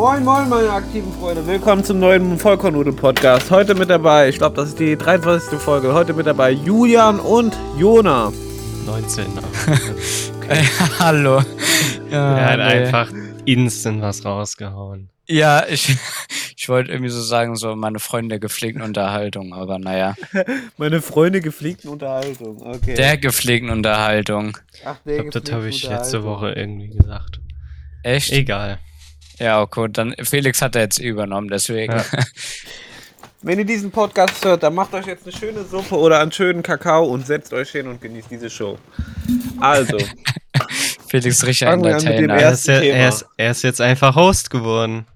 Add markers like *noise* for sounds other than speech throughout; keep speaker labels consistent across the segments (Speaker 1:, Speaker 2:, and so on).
Speaker 1: Moin, moin, meine aktiven Freunde. Willkommen zum neuen Vollkornudel-Podcast. Heute mit dabei, ich glaube, das ist die 23. Folge. Heute mit dabei Julian und Jona.
Speaker 2: 19. *laughs*
Speaker 3: Okay. *laughs* Hallo.
Speaker 2: Ja, er hat nee. einfach instant was rausgehauen.
Speaker 3: Ja, ich, *laughs* ich wollte irgendwie so sagen, so meine Freunde gepflegten Unterhaltung, aber naja.
Speaker 1: meine Freunde gepflegten Unterhaltung, okay.
Speaker 3: Der gepflegten Unterhaltung.
Speaker 2: Ach, der ich glaube, das habe ich letzte Woche irgendwie gesagt.
Speaker 3: Echt?
Speaker 2: Egal.
Speaker 3: Ja, okay, dann Felix hat er jetzt übernommen, deswegen. Ja. *laughs*
Speaker 1: Wenn ihr diesen Podcast hört, dann macht euch jetzt eine schöne Suppe oder einen schönen Kakao und setzt euch hin und genießt diese Show. Also. *laughs*
Speaker 3: Felix Richter Entertainer.
Speaker 2: Er ist, er, ist, er ist jetzt einfach Host geworden.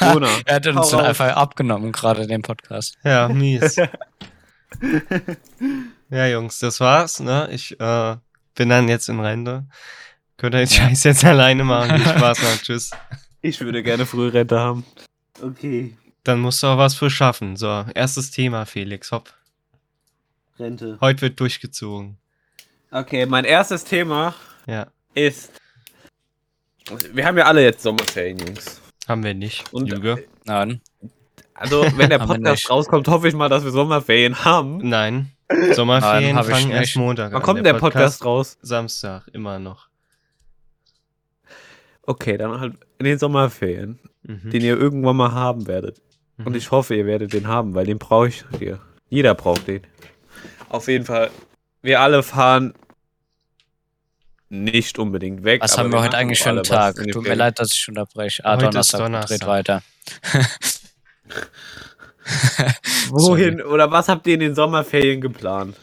Speaker 3: Ja, *laughs* er hat uns dann einfach abgenommen, gerade den Podcast.
Speaker 2: Ja, mies. ja, Jungs, das war's. Ne? Ich äh, bin dann jetzt in Rente. Könnt ihr den Scheiß jetzt *laughs* alleine machen. Viel Spaß noch. Tschüss.
Speaker 1: Ich würde gerne Frührente haben. Okay.
Speaker 2: Dann musst du auch was für schaffen. So, erstes Thema, Felix. Hopp.
Speaker 1: Rente.
Speaker 2: Heute wird durchgezogen.
Speaker 1: Okay, mein erstes Thema
Speaker 2: ja.
Speaker 1: ist. Wir haben ja alle jetzt Sommerferien, Jungs.
Speaker 2: Haben wir nicht.
Speaker 3: Und, Lüge. Nein.
Speaker 1: Also, *laughs* wenn der Podcast rauskommt, hoffe ich mal, dass wir Sommerferien haben.
Speaker 2: Nein. Sommerferien Nein, fangen erst Montag
Speaker 1: Wann kommt der, der Podcast, Podcast raus?
Speaker 2: Samstag, immer noch.
Speaker 1: Okay, dann halt in den Sommerferien, mhm. den ihr irgendwann mal haben werdet. Mhm. Und ich hoffe, ihr werdet den haben, weil den brauche ich hier. Jeder braucht den. Auf jeden Fall. Wir alle fahren nicht unbedingt weg.
Speaker 3: Was haben wir heute eigentlich für einen Tag? Tut mir leid, dass ich unterbreche. Ah, heute Donnerstag, Donnerstag. dreht weiter. *laughs* *laughs*
Speaker 1: Wohin Sorry. oder was habt ihr in den Sommerferien geplant?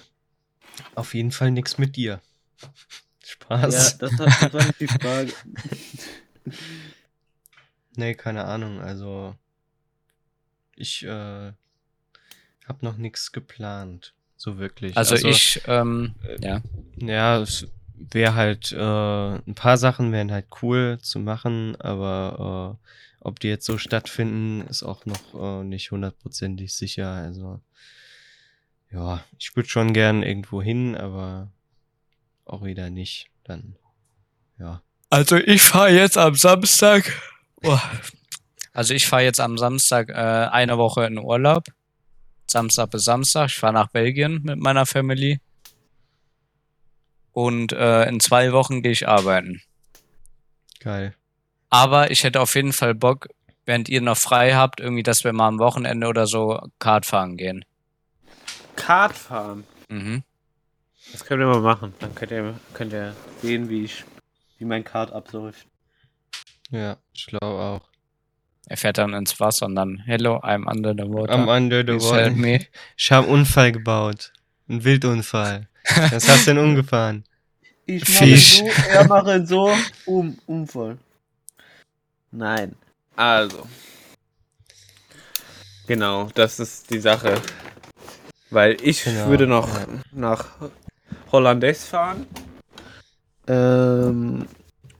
Speaker 2: Auf jeden Fall nichts mit dir. *laughs* Spaß.
Speaker 1: Ja, das, das war nicht die Frage.
Speaker 2: Nee, keine Ahnung. Also, ich äh, habe noch nichts geplant. So wirklich.
Speaker 3: Also, also ich, ähm, äh, ja.
Speaker 2: Ja, es wäre halt, äh, ein paar Sachen wären halt cool zu machen, aber äh, ob die jetzt so stattfinden, ist auch noch äh, nicht hundertprozentig sicher. Also, ja, ich würde schon gern irgendwo hin, aber auch wieder nicht. Dann, ja.
Speaker 3: Also ich fahre jetzt am Samstag. Oh. Also ich fahre jetzt am Samstag äh, eine Woche in Urlaub. Samstag bis Samstag. Ich fahre nach Belgien mit meiner Family. Und äh, in zwei Wochen gehe ich arbeiten.
Speaker 2: Geil.
Speaker 3: Aber ich hätte auf jeden Fall Bock, während ihr noch frei habt, irgendwie, dass wir mal am Wochenende oder so Kart fahren gehen.
Speaker 1: Kart fahren?
Speaker 3: Mhm.
Speaker 1: Das können wir mal machen. Dann könnt ihr, könnt ihr sehen, wie ich, wie mein Kart abläuft.
Speaker 2: Ja, ich glaube auch.
Speaker 3: Er fährt dann ins Wasser und dann, hello, I'm under the water.
Speaker 2: I'm under the water. *laughs* Ich habe einen Unfall gebaut. Einen Wildunfall. *laughs* Was hast du denn umgefahren?
Speaker 1: Ich mache Fisch. so, er mache so, um, Unfall. Nein. Also. Genau, das ist die Sache. Weil ich genau, würde noch ja. nach Hollandaise fahren. Ähm,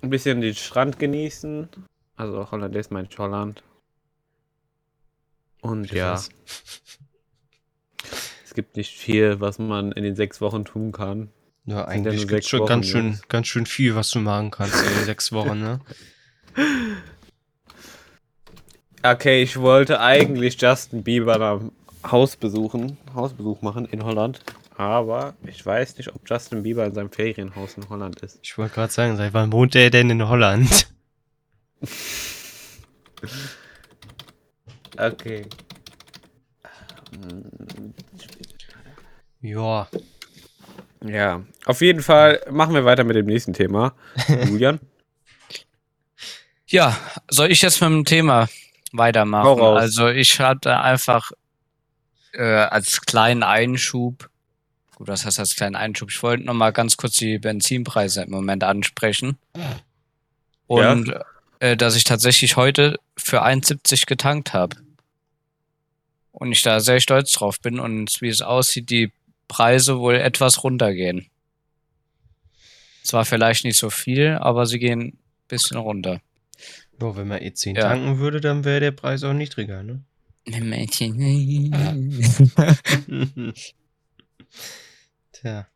Speaker 1: ein bisschen den Strand genießen. Also Hollandaise meint Holland. Und ja. *laughs* es gibt nicht viel, was man in den sechs Wochen tun kann.
Speaker 2: Ja, eigentlich gibt es schon ganz schön, ganz schön viel, was du machen kannst in den sechs *laughs* Wochen, ne?
Speaker 1: Okay, ich wollte eigentlich Justin Bieber am Haus besuchen, Hausbesuch machen in Holland. Aber ich weiß nicht, ob Justin Bieber in seinem Ferienhaus in Holland ist.
Speaker 2: Ich wollte gerade sagen, seit wann wohnt er denn in Holland? *laughs*
Speaker 1: okay.
Speaker 2: Ja.
Speaker 1: Ja, auf jeden Fall machen wir weiter mit dem nächsten Thema. Julian? *laughs*
Speaker 3: Ja, soll ich jetzt mit dem Thema weitermachen? Also ich hatte einfach äh, als kleinen Einschub Gut, das heißt als kleinen Einschub. Ich wollte noch mal ganz kurz die Benzinpreise im Moment ansprechen. Und ja. äh, dass ich tatsächlich heute für 1,70 getankt habe. Und ich da sehr stolz drauf bin und wie es aussieht, die Preise wohl etwas runtergehen. Zwar vielleicht nicht so viel, aber sie gehen ein bisschen runter.
Speaker 2: Ja, wenn man E10 ja. tanken würde, dann wäre der Preis auch niedriger, ne?
Speaker 3: Mädchen. *laughs* *laughs*
Speaker 2: Tja.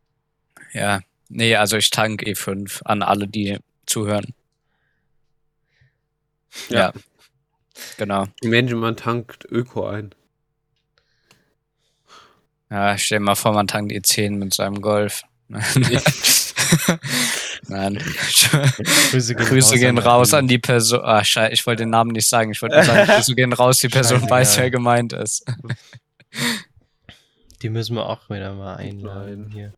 Speaker 3: Ja, nee, also ich tank E5 an alle, die zuhören. Ja. ja. Genau.
Speaker 1: Menschen, man tankt Öko ein.
Speaker 3: Ja, stell dir mal vor, man tankt E10 mit seinem Golf. *laughs* Nein. Grüße gehen, Grüße raus, gehen an raus an die Person. Ah, scheiße, ich wollte den Namen nicht sagen. Ich wollte nur sagen, *laughs* Grüße gehen raus, die Person Scheiße, weiß, wer gemeint ist. *laughs*
Speaker 2: Die müssen wir auch wieder mal einladen hier.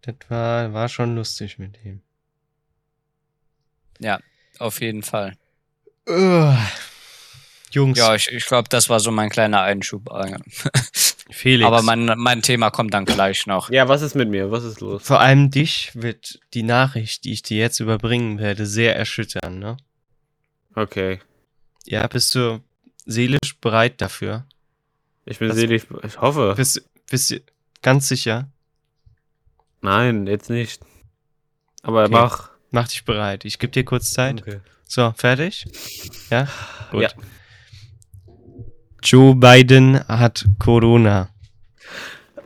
Speaker 2: Das war, war schon lustig mit ihm.
Speaker 3: Ja, auf jeden Fall.
Speaker 2: Uh,
Speaker 3: Jungs. Ja, ich, ich glaube, das war so mein kleiner Einschub. *laughs* Felix. Aber mein, mein Thema kommt dann gleich noch.
Speaker 1: Ja, was ist mit mir? Was ist los?
Speaker 2: Vor allem dich wird die Nachricht, die ich dir jetzt überbringen werde, sehr erschüttern, ne?
Speaker 1: Okay.
Speaker 2: Ja, bist du seelisch bereit dafür?
Speaker 1: Ich bin das, seelisch, ich hoffe.
Speaker 2: Bist, bist du ganz sicher?
Speaker 1: Nein, jetzt nicht. Aber okay. mach.
Speaker 2: Mach dich bereit. Ich gebe dir kurz Zeit. Okay. So, fertig? Ja? Gut. Ja. Joe Biden hat Corona.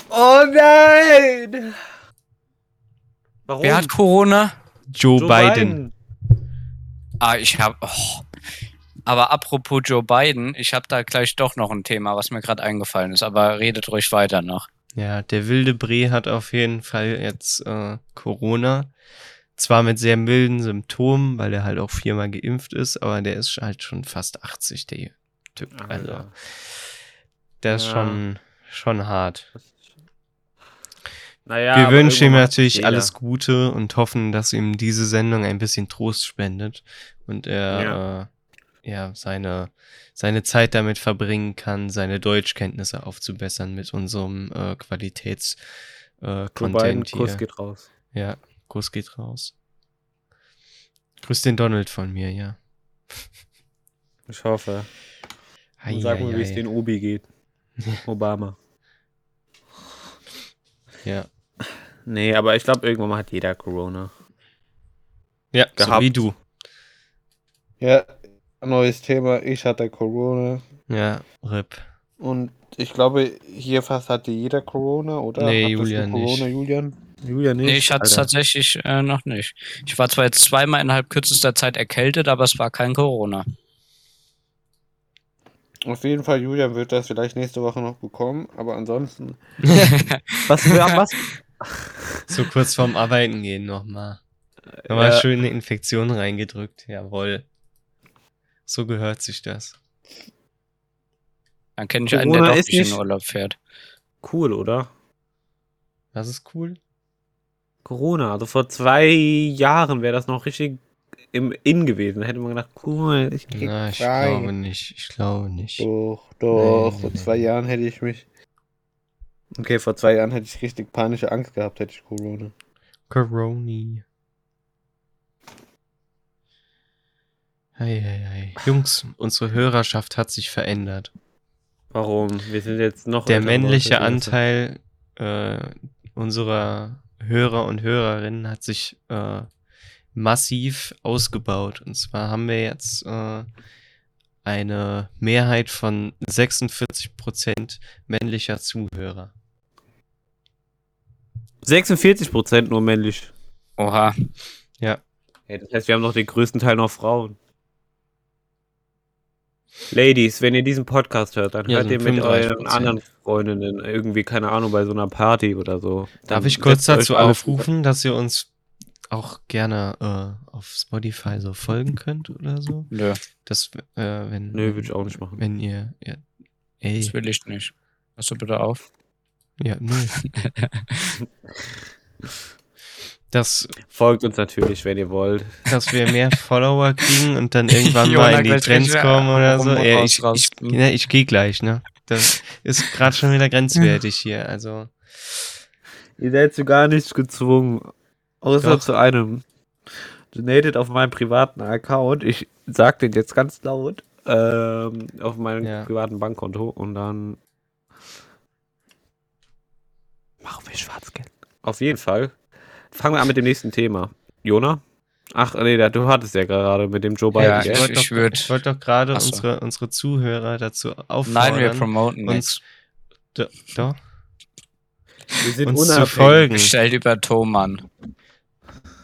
Speaker 1: Oh nein!
Speaker 3: Warum? Wer hat Corona?
Speaker 2: Joe, Joe Biden. Biden.
Speaker 3: Ah, ich hab. Oh. Aber apropos Joe Biden, ich habe da gleich doch noch ein Thema, was mir gerade eingefallen ist. Aber redet ruhig weiter noch.
Speaker 2: Ja, der wilde Bre hat auf jeden Fall jetzt äh, Corona. Zwar mit sehr milden Symptomen, weil er halt auch viermal geimpft ist, aber der ist halt schon fast 80, der Typ. Ah, also, ja. der ist ja. schon, schon hart. Naja, Wir wünschen ihm natürlich jeder. alles Gute und hoffen, dass ihm diese Sendung ein bisschen Trost spendet und er ja, äh, ja seine, seine Zeit damit verbringen kann, seine Deutschkenntnisse aufzubessern mit unserem äh, Qualitäts äh, Content
Speaker 1: hier. Kuss geht raus.
Speaker 2: Ja, Kuss geht raus. Grüß den Donald von mir, ja.
Speaker 1: Ich hoffe. Und sag mal, wie es den Obi geht. *laughs* Obama.
Speaker 2: Ja.
Speaker 1: Nee, aber ich glaube, irgendwann mal hat jeder Corona.
Speaker 2: Ja, gehabt. so wie du.
Speaker 1: Ja, neues Thema. Ich hatte Corona.
Speaker 2: Ja, RIP.
Speaker 1: Und ich glaube, hier fast hatte jeder Corona, oder?
Speaker 2: Nee, Julian
Speaker 1: Corona,
Speaker 2: nicht.
Speaker 1: Julian? Julian nicht?
Speaker 3: Nee, ich hatte es tatsächlich äh, noch nicht. Ich war zwar jetzt zweimal innerhalb kürzester Zeit erkältet, aber es war kein Corona.
Speaker 1: Auf jeden Fall, Julian wird das vielleicht nächste Woche noch bekommen, aber ansonsten. *laughs*
Speaker 2: was für was? So kurz vorm Arbeiten gehen nochmal. Nochmal ja. schön eine Infektion reingedrückt. Jawohl. So gehört sich das.
Speaker 3: Dann kenne ich Corona einen, der doch nicht in Urlaub fährt.
Speaker 1: Cool, oder?
Speaker 2: Das ist cool.
Speaker 1: Corona, also vor zwei Jahren wäre das noch richtig im In gewesen. Da hätte man gedacht, cool,
Speaker 2: ich krieg Na, ich frei. glaube nicht. Ich glaube nicht.
Speaker 1: Doch, doch. Nee, vor nee, zwei nee. Jahren hätte ich mich. Okay, vor zwei Jahren hätte ich richtig panische Angst gehabt, hätte ich Corona.
Speaker 2: Coroni. Hey, hey, hey. Jungs, unsere Hörerschaft hat sich verändert.
Speaker 1: Warum? Wir sind jetzt noch.
Speaker 2: Der männliche Anteil äh, unserer Hörer und Hörerinnen hat sich äh, massiv ausgebaut. Und zwar haben wir jetzt äh, eine Mehrheit von 46 Prozent männlicher Zuhörer.
Speaker 1: 46 Prozent nur männlich.
Speaker 3: Oha.
Speaker 2: Ja.
Speaker 1: ja. Das heißt, wir haben noch den größten Teil noch Frauen. Ladies, wenn ihr diesen Podcast hört, dann ja, hört ihr mit euren anderen Freundinnen irgendwie, keine Ahnung, bei so einer Party oder so.
Speaker 2: Darf ich kurz dazu aufrufen, dass ihr uns auch gerne äh, auf Spotify so folgen könnt oder so.
Speaker 3: Nö.
Speaker 2: Das, äh, wenn,
Speaker 1: Nö, würde ich auch nicht machen.
Speaker 2: Wenn ihr, ja,
Speaker 3: ey. Das will ich nicht. Hast du bitte auf?
Speaker 2: Ja, nö. *laughs* das
Speaker 1: folgt uns natürlich, wenn ihr wollt.
Speaker 2: Dass wir mehr *laughs* Follower kriegen und dann irgendwann mal in die Trends kommen oder so. Ja, ich, ich, ja, ich gehe gleich, ne? Das ist gerade schon wieder grenzwertig hier, also.
Speaker 1: Ihr seid zu gar nichts gezwungen. Außer Doch. zu einem. Donated auf meinem privaten Account. Ich sag den jetzt ganz laut. Ähm, auf meinem ja. privaten Bankkonto und dann machen wir Schwarzgeld. Auf jeden Fall. Fangen wir an mit dem nächsten Thema. Jona? Ach, nee, du hattest ja gerade mit dem Joe Biden. Ja,
Speaker 2: ich wollte doch, würd, wollt doch gerade unsere, unsere Zuhörer dazu auffordern.
Speaker 3: Nein, wir promoten uns.
Speaker 2: Doch.
Speaker 1: Wir sind
Speaker 2: uns zu folgen.
Speaker 3: Bestellt über Thomann.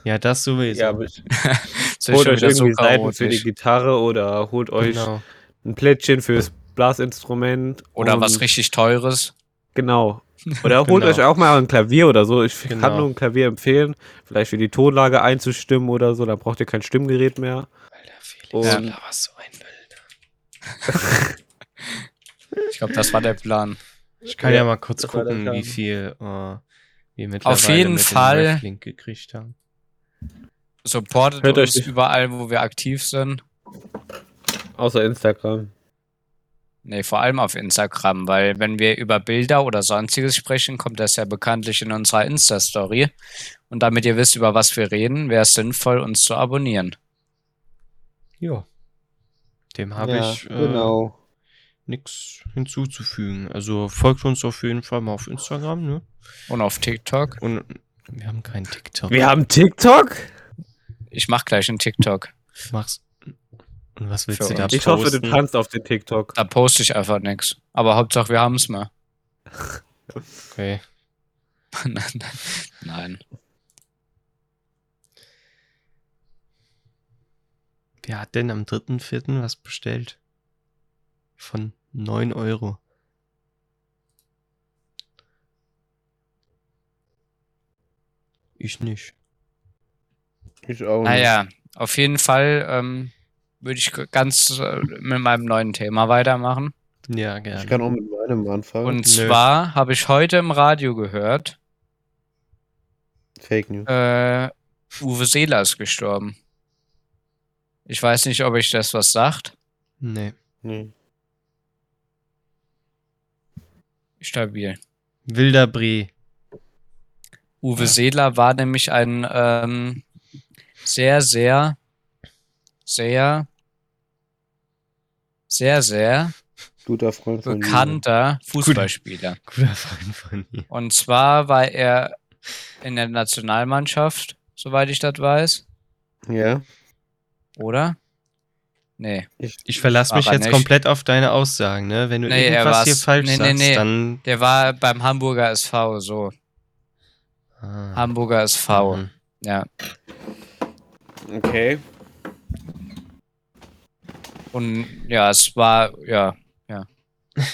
Speaker 2: Ja, das sowieso. Ja, *laughs*
Speaker 1: holt euch irgendwie Seiten für die Gitarre oder holt euch genau. ein Plättchen fürs Blasinstrument.
Speaker 3: Oder was richtig teures.
Speaker 1: Genau. *laughs* Oder holt genau. euch auch mal ein Klavier oder so. Ich genau. kann nur ein Klavier empfehlen. Vielleicht für die Tonlage einzustimmen oder so. Dann braucht ihr kein Stimmgerät mehr. Alter, Felix, Und ja. was so ein
Speaker 3: Bild. ich glaube, das war der Plan.
Speaker 2: Ich kann ja, ja mal kurz gucken, wie viel äh, wir mittlerweile
Speaker 3: Auf jeden
Speaker 2: mit
Speaker 3: Fall
Speaker 2: dem Link gekriegt haben.
Speaker 3: Supportet Hört uns überall, wo wir aktiv sind.
Speaker 1: Außer Instagram.
Speaker 3: Nee, vor allem auf Instagram, weil wenn wir über Bilder oder sonstiges sprechen, kommt das ja bekanntlich in unserer Insta-Story. Und damit ihr wisst, über was wir reden, wäre es sinnvoll, uns zu abonnieren.
Speaker 2: Ja. Dem habe ja, ich äh,
Speaker 1: genau.
Speaker 2: nichts hinzuzufügen. Also folgt uns auf jeden Fall mal auf Instagram, ne?
Speaker 3: Und auf TikTok.
Speaker 2: Und wir haben keinen TikTok.
Speaker 1: Wir haben TikTok?
Speaker 3: Ich mach gleich einen TikTok.
Speaker 2: Mach's. Und was willst du
Speaker 1: da posten? Ich hoffe, du tanzt auf den TikTok.
Speaker 3: Da poste ich einfach nichts. Aber Hauptsache, wir haben es mal.
Speaker 2: Okay.
Speaker 3: nein, *laughs* nein.
Speaker 2: Wer hat denn am 3.4. was bestellt? Von 9 Euro. Ich nicht.
Speaker 1: Ich auch
Speaker 3: nicht. Naja, auf jeden Fall ähm, würde ich ganz äh, mit meinem neuen Thema weitermachen.
Speaker 2: Ja, gerne.
Speaker 1: Ich kann auch mit meinem anfangen.
Speaker 3: Und Nö. zwar habe ich heute im Radio gehört.
Speaker 1: Fake News.
Speaker 3: Äh, Uwe Seeler ist gestorben. Ich weiß nicht, ob ich das was sagt.
Speaker 2: Nee.
Speaker 1: Nee.
Speaker 3: Stabil.
Speaker 2: Wilder Brie.
Speaker 3: Uwe ja. Seeler war nämlich ein ähm, sehr, sehr, sehr sehr, sehr
Speaker 1: guter Freund
Speaker 3: von bekannter mir. Fußballspieler.
Speaker 2: Guter, guter Freund von mir.
Speaker 3: Und zwar war er in der Nationalmannschaft, soweit ich das weiß.
Speaker 1: Ja.
Speaker 3: Oder? Nee.
Speaker 2: Ich, ich verlasse mich jetzt nicht. komplett auf deine Aussagen, ne? Wenn du nee, irgendwas hier falsch nee, sagst, nee, dann.
Speaker 3: Der war beim Hamburger SV, so. Ah. Hamburger SV. Mhm. Ja.
Speaker 1: Okay.
Speaker 3: Und ja, es war, ja, ja. *laughs*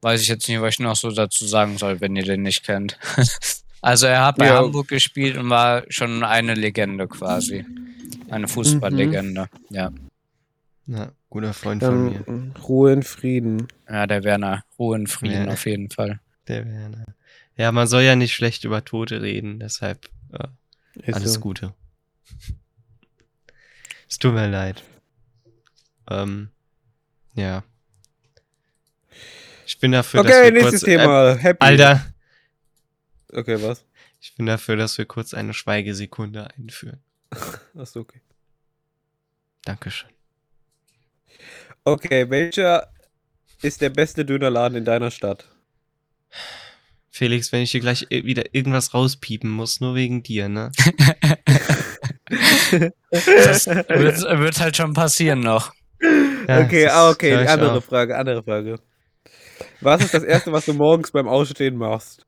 Speaker 3: Weiß ich jetzt nicht, was ich noch so dazu sagen soll, wenn ihr den nicht kennt. *laughs* also er hat bei ja. Hamburg gespielt und war schon eine Legende quasi. Eine Fußballlegende, mhm. ja.
Speaker 2: Ja, guter Freund von mir.
Speaker 1: Ruhe in Frieden.
Speaker 3: Ja, der Werner. Ruhe in Frieden ja. auf jeden Fall.
Speaker 2: Der Werner. Ja, man soll ja nicht schlecht über Tote reden, deshalb äh, alles so. Gute. Es tut mir leid. Ähm, ja. Ich bin dafür,
Speaker 1: okay, dass wir nächstes kurz, Thema. Äh, Happy.
Speaker 2: Alter.
Speaker 1: Okay, was?
Speaker 2: Ich bin dafür, dass wir kurz eine Schweigesekunde einführen. *laughs*
Speaker 1: Achso, okay.
Speaker 2: Dankeschön.
Speaker 1: Okay, welcher ist der beste Dönerladen in deiner Stadt?
Speaker 2: Felix, wenn ich hier gleich wieder irgendwas rauspiepen muss, nur wegen dir, ne? *laughs* *laughs*
Speaker 3: das wird, wird halt schon passieren noch.
Speaker 1: Ja, okay, ah, okay, andere auch. Frage, andere Frage. Was ist das Erste, was du morgens beim Ausstehen machst?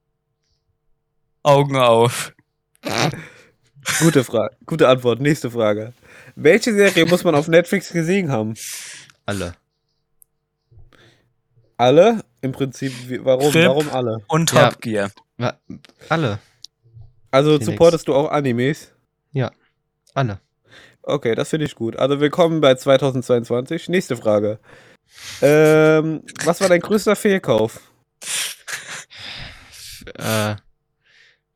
Speaker 3: Augen auf.
Speaker 1: Gute Frage, gute Antwort. Nächste Frage. Welche Serie muss man auf Netflix gesehen haben?
Speaker 2: Alle.
Speaker 1: Alle? Im Prinzip, warum? Trip warum alle?
Speaker 3: Und Top Gear.
Speaker 2: Alle.
Speaker 1: Also Felix. supportest du auch Animes?
Speaker 2: Ja, alle.
Speaker 1: Okay, das finde ich gut. Also willkommen bei 2022. Nächste Frage. Ähm, was war dein größter Fehlkauf?
Speaker 2: Äh,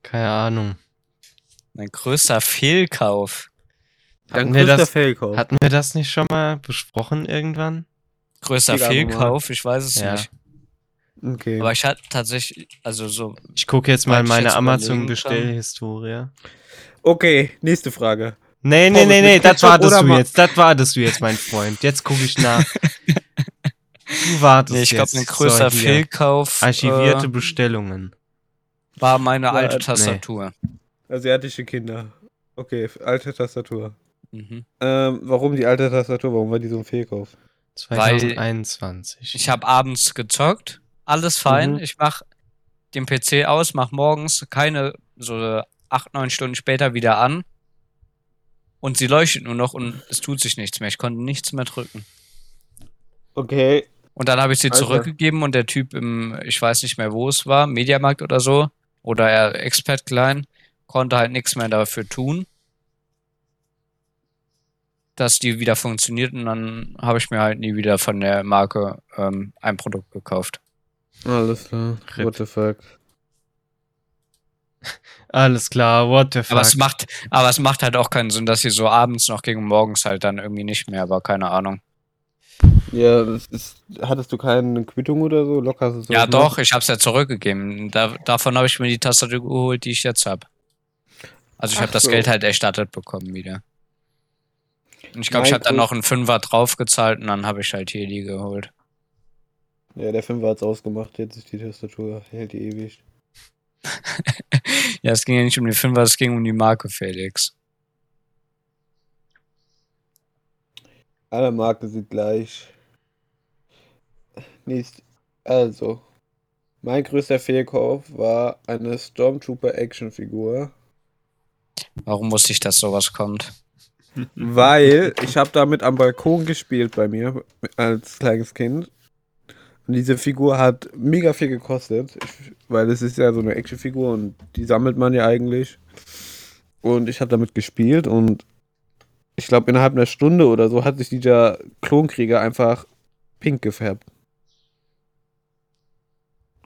Speaker 2: keine Ahnung.
Speaker 3: Mein größter Fehlkauf.
Speaker 2: Hatten wir, das, Fehlkauf. hatten wir das nicht schon mal besprochen irgendwann?
Speaker 3: Größter Fehlkauf? Ich weiß es ja. nicht.
Speaker 1: Okay.
Speaker 3: Aber ich hatte tatsächlich, also so.
Speaker 2: Ich gucke jetzt mal meine Amazon-Bestellhistorie.
Speaker 1: Okay, nächste Frage.
Speaker 2: Nee, nee, nee, nee, das wartest du jetzt. Das wartest du jetzt, mein Freund. Jetzt gucke ich nach. *laughs* Du wartest nee,
Speaker 3: ich glaube, ein größer so, Fehlkauf.
Speaker 2: Archivierte äh, Bestellungen.
Speaker 3: War meine alte Tastatur.
Speaker 1: Nee. Asiatische Kinder. Okay, alte Tastatur. Mhm. Ähm, warum die alte Tastatur? Warum war die so ein Fehlkauf?
Speaker 2: 2021.
Speaker 3: Weil ich habe abends gezockt, alles fein. Mhm. Ich mach den PC aus, mach morgens keine so acht, neun Stunden später wieder an und sie leuchtet nur noch und es tut sich nichts mehr. Ich konnte nichts mehr drücken.
Speaker 1: Okay.
Speaker 3: Und dann habe ich sie Alter. zurückgegeben und der Typ im, ich weiß nicht mehr, wo es war, Mediamarkt oder so, oder er Expert Klein, konnte halt nichts mehr dafür tun, dass die wieder funktioniert und dann habe ich mir halt nie wieder von der Marke ähm, ein Produkt gekauft.
Speaker 1: Alles klar. What the fuck.
Speaker 2: Alles klar, what the fuck.
Speaker 3: Aber es macht, aber es macht halt auch keinen Sinn, dass sie so abends noch gegen morgens halt dann irgendwie nicht mehr, aber keine Ahnung.
Speaker 1: Ja, ist, hattest du keine Quittung oder so? Locker
Speaker 3: so Ja, doch, ich hab's ja zurückgegeben. Da, davon habe ich mir die Tastatur geholt, die ich jetzt hab. Also ich habe das so. Geld halt erstattet bekommen wieder. Und ich glaube, ich habe dann noch einen Fünfer draufgezahlt und dann habe ich halt hier die geholt.
Speaker 1: Ja, der Fünfer hat's ausgemacht, jetzt ist die Tastatur, hält die ewig. *laughs*
Speaker 3: ja, es ging ja nicht um die Fünfer, es ging um die Marke Felix.
Speaker 1: Alle Marken sind gleich. Nicht. Also. Mein größter Fehlkauf war eine Stormtrooper Actionfigur.
Speaker 3: Warum wusste ich, dass sowas kommt?
Speaker 1: Weil ich habe damit am Balkon gespielt bei mir als kleines Kind. Und diese Figur hat mega viel gekostet, weil es ist ja so eine Actionfigur und die sammelt man ja eigentlich. Und ich habe damit gespielt und ich glaube innerhalb einer Stunde oder so hat sich dieser Klonkrieger einfach pink gefärbt.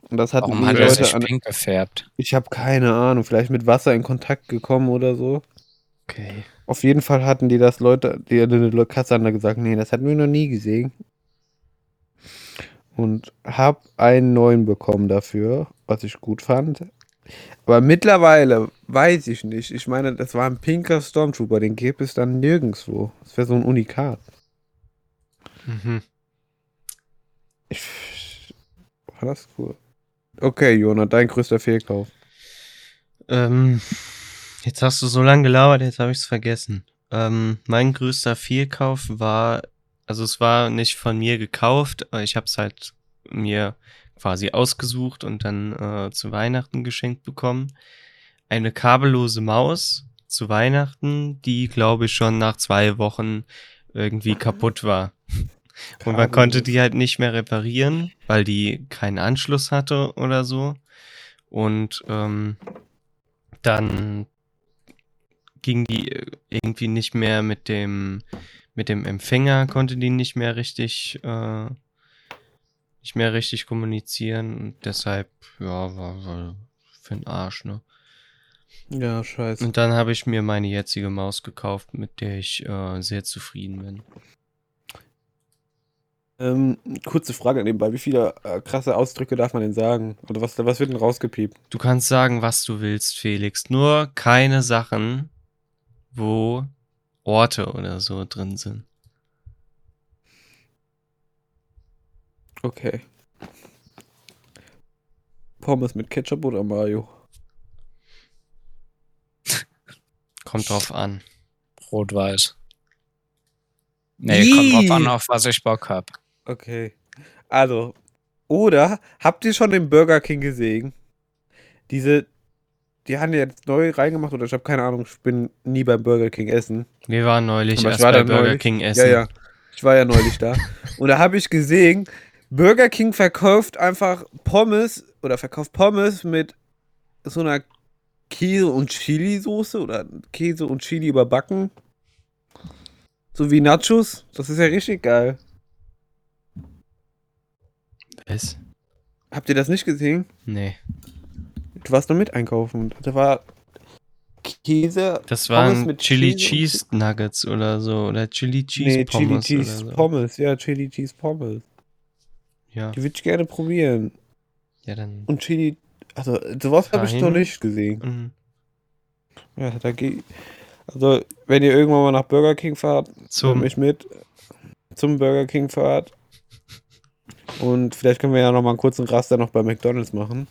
Speaker 3: Und das hat Warum hat er sich pink gefärbt?
Speaker 1: Ich habe keine Ahnung, vielleicht mit Wasser in Kontakt gekommen oder so.
Speaker 2: Okay.
Speaker 1: Auf jeden Fall hatten die das Leute, die eine Kasse haben da gesagt, nee, das hatten wir noch nie gesehen und habe einen neuen bekommen dafür, was ich gut fand. Aber mittlerweile weiß ich nicht. Ich meine, das war ein pinker Stormtrooper, den gibt es dann nirgendwo. Das wäre so ein Unikat. Mhm. Ich, war das cool. Okay, Jona, dein größter Fehlkauf.
Speaker 2: Ähm, jetzt hast du so lange gelabert, jetzt habe ich es vergessen. Ähm, mein größter Fehlkauf war also es war nicht von mir gekauft, aber ich habe es halt mir quasi ausgesucht und dann äh, zu Weihnachten geschenkt bekommen. Eine kabellose Maus zu Weihnachten, die glaube ich schon nach zwei Wochen irgendwie kaputt war. *laughs* Und man konnte die halt nicht mehr reparieren, weil die keinen Anschluss hatte oder so. Und ähm, dann ging die irgendwie nicht mehr mit dem mit dem Empfänger konnte die nicht mehr richtig, äh, nicht mehr richtig kommunizieren und deshalb, ja, war, war für den Arsch, ne?
Speaker 1: Ja, scheiße.
Speaker 2: Und dann habe ich mir meine jetzige Maus gekauft, mit der ich äh, sehr zufrieden bin.
Speaker 1: Ähm, kurze Frage nebenbei. Wie viele äh, krasse Ausdrücke darf man denn sagen? Oder was, was wird denn rausgepiept?
Speaker 2: Du kannst sagen, was du willst, Felix. Nur keine Sachen, wo Orte oder so drin sind.
Speaker 1: Okay. Pommes mit Ketchup oder Mayo? *laughs*
Speaker 2: Kommt drauf an.
Speaker 3: Rot-Weiß. Nee, Yee. kommt drauf an, auf was ich Bock hab.
Speaker 1: Okay. Also, oder habt ihr schon den Burger King gesehen? Diese die haben jetzt neu reingemacht oder ich habe keine Ahnung, ich bin nie beim Burger King essen.
Speaker 2: Wir waren neulich erst war bei Burger neulich, King essen.
Speaker 1: Ja, ja. Ich war ja neulich da. *laughs* Und da habe ich gesehen, Burger King verkauft einfach Pommes oder verkauft Pommes mit so einer Käse- und Chili-Soße oder Käse und Chili überbacken. So wie Nachos. Das ist ja richtig geil.
Speaker 2: Was?
Speaker 1: Habt ihr das nicht gesehen?
Speaker 2: Nee.
Speaker 1: Du warst noch mit einkaufen. Da war Käse.
Speaker 2: Das waren mit Chili Cheese Nuggets oder so. Oder Chili Cheese nee, Pommes.
Speaker 1: Chili Cheese
Speaker 2: so.
Speaker 1: Pommes, ja, Chili Cheese Pommes.
Speaker 2: Ja.
Speaker 1: Die würde ich gerne probieren.
Speaker 2: Ja, dann.
Speaker 1: Und Chili. Also, sowas habe ich noch nicht gesehen. Mhm. Ja, da geht. Also, wenn ihr irgendwann mal nach Burger King fahrt, zum mich mit. Zum Burger King fahrt. Und vielleicht können wir ja noch mal einen kurzen Raster noch bei McDonalds machen.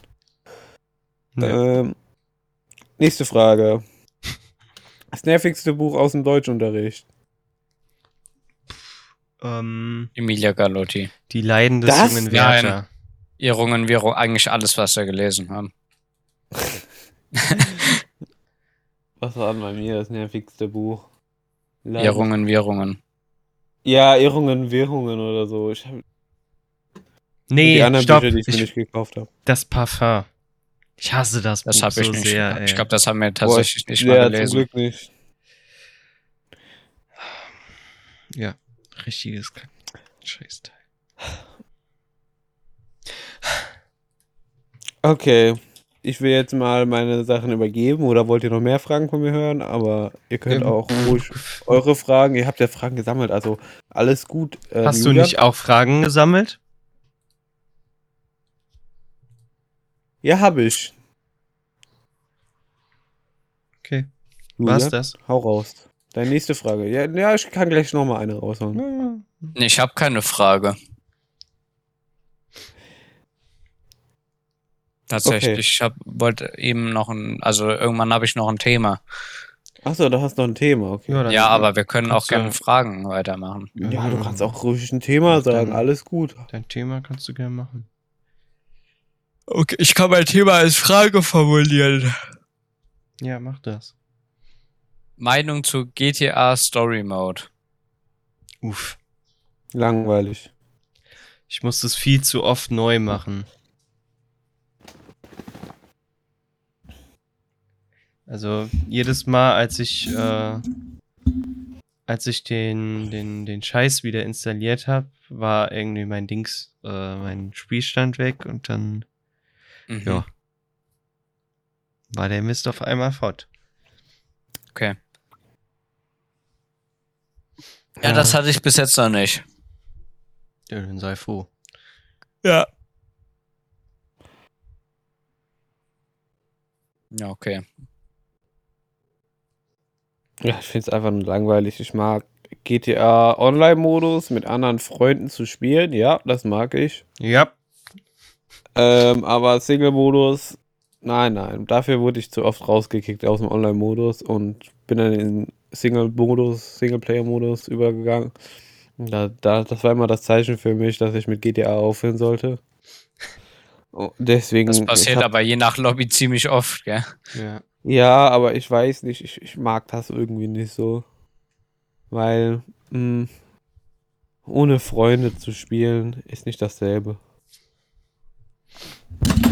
Speaker 1: Ja. Ähm, nächste Frage. *laughs* Das nervigste Buch aus dem Deutschunterricht.
Speaker 2: Ähm,
Speaker 3: Emilia Galotti.
Speaker 2: Die Leiden des das? jungen Werther.
Speaker 3: Irrungen, wir eigentlich alles, was wir gelesen haben. *laughs*
Speaker 1: was war bei mir das nervigste Buch?
Speaker 3: Ehrungen, Währungen.
Speaker 1: Ja, Ehrungen, Währungen oder so. Ich hab,
Speaker 2: nee,
Speaker 1: die anderen
Speaker 2: stopp.
Speaker 1: Bücher, die ich,
Speaker 2: ich,
Speaker 1: mir nicht gekauft habe.
Speaker 2: das Parfum. Ich hasse das
Speaker 3: Das
Speaker 2: Buch
Speaker 3: habe ich
Speaker 2: so
Speaker 3: nicht.
Speaker 2: sehr.
Speaker 3: ich glaube, das haben wir tatsächlich nicht mal
Speaker 1: ja, zum
Speaker 3: gelesen.
Speaker 1: Glück nicht.
Speaker 2: Ja, richtiges Scheißteil.
Speaker 1: Okay. Ich will jetzt mal meine Sachen übergeben oder wollt ihr noch mehr Fragen von mir hören? Aber ihr könnt auch ruhig eure Fragen, ihr habt ja Fragen gesammelt, also alles gut. Ähm,
Speaker 2: Hast du
Speaker 1: Julian?
Speaker 2: nicht auch Fragen gesammelt?
Speaker 1: Ja, habe ich.
Speaker 2: Okay.
Speaker 1: Julian,
Speaker 2: Was das?
Speaker 1: Hau raus. Deine nächste Frage. Ja, ja ich kann gleich noch mal eine raushauen.
Speaker 3: Ich habe keine Frage. Tatsächlich,
Speaker 1: Okay.
Speaker 3: ich hab, wollte eben noch ein, also irgendwann habe ich noch ein Thema.
Speaker 1: Achso, da hast du noch ein Thema, okay.
Speaker 2: dann-
Speaker 3: Ja, aber wir können auch
Speaker 2: du-
Speaker 3: gerne Fragen weitermachen.
Speaker 1: Ja, du kannst auch ruhig ein Thema sagen,
Speaker 2: Dann-
Speaker 1: alles gut.
Speaker 2: Dein Thema kannst du gerne machen.
Speaker 3: Okay, ich kann mein Thema als Frage formulieren.
Speaker 2: Ja, mach das.
Speaker 3: Meinung zu GTA Story Mode.
Speaker 2: Uff.
Speaker 1: Langweilig.
Speaker 2: Ich muss das viel zu oft neu machen. Also jedes Mal, als ich äh, als ich den den den Scheiß wieder installiert habe, war irgendwie mein Dings äh, mein Spielstand weg und dann
Speaker 3: Mhm.
Speaker 2: ja war der Mist auf einmal fort.
Speaker 3: Okay. Ja, das hatte ich bis jetzt noch nicht.
Speaker 2: Ja, dann sei froh.
Speaker 3: Ja. Ja, okay.
Speaker 1: Ja, ich finde es einfach nur langweilig. Ich mag GTA Online-Modus mit anderen Freunden zu spielen. Ja, das mag ich.
Speaker 2: Ja,
Speaker 1: Ähm, aber Single-Modus, nein, nein. Dafür wurde ich zu oft rausgekickt aus dem Online-Modus und bin dann in Single-Modus, Singleplayer-Modus übergegangen. Da, da, das war immer das Zeichen für mich, dass ich mit GTA aufhören sollte. Oh, deswegen.
Speaker 3: Das passiert
Speaker 1: hab-
Speaker 3: aber je nach Lobby ziemlich oft, gell?
Speaker 2: ja.
Speaker 1: Ja, aber ich weiß nicht, ich, ich mag das irgendwie nicht so. Weil, mh, ohne Freunde zu spielen, ist nicht dasselbe.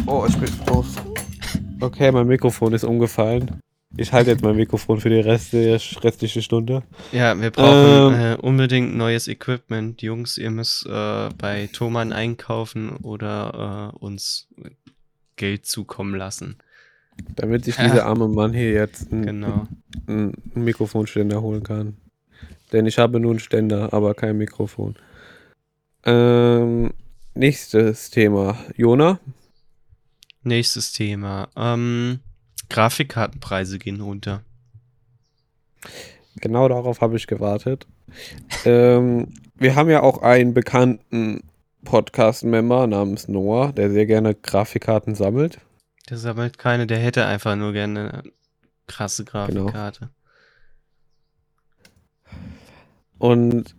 Speaker 1: Oh, ich bin los. Okay, mein Mikrofon ist umgefallen. Ich halte jetzt mein Mikrofon für die Rest der restliche Stunde.
Speaker 2: Ja, wir brauchen
Speaker 1: Ähm.
Speaker 2: äh, unbedingt neues Equipment. Jungs, ihr müsst äh, bei Thomann einkaufen oder äh, uns Geld zukommen lassen.
Speaker 1: Damit sich dieser arme Mann hier jetzt ein,
Speaker 2: Genau.
Speaker 1: ein, ein Mikrofonständer holen kann. Denn ich habe nur einen Ständer, aber kein Mikrofon. Ähm, nächstes Thema. Jona?
Speaker 2: Nächstes Thema. Ähm, Grafikkartenpreise gehen runter.
Speaker 1: Genau darauf habe ich gewartet. ähm, wir haben ja auch einen bekannten Podcast-Member namens Noah, der sehr gerne Grafikkarten sammelt.
Speaker 2: Der sammelt keine, der hätte einfach nur gerne eine krasse
Speaker 1: Genau.
Speaker 2: Grafikkarte.
Speaker 1: Und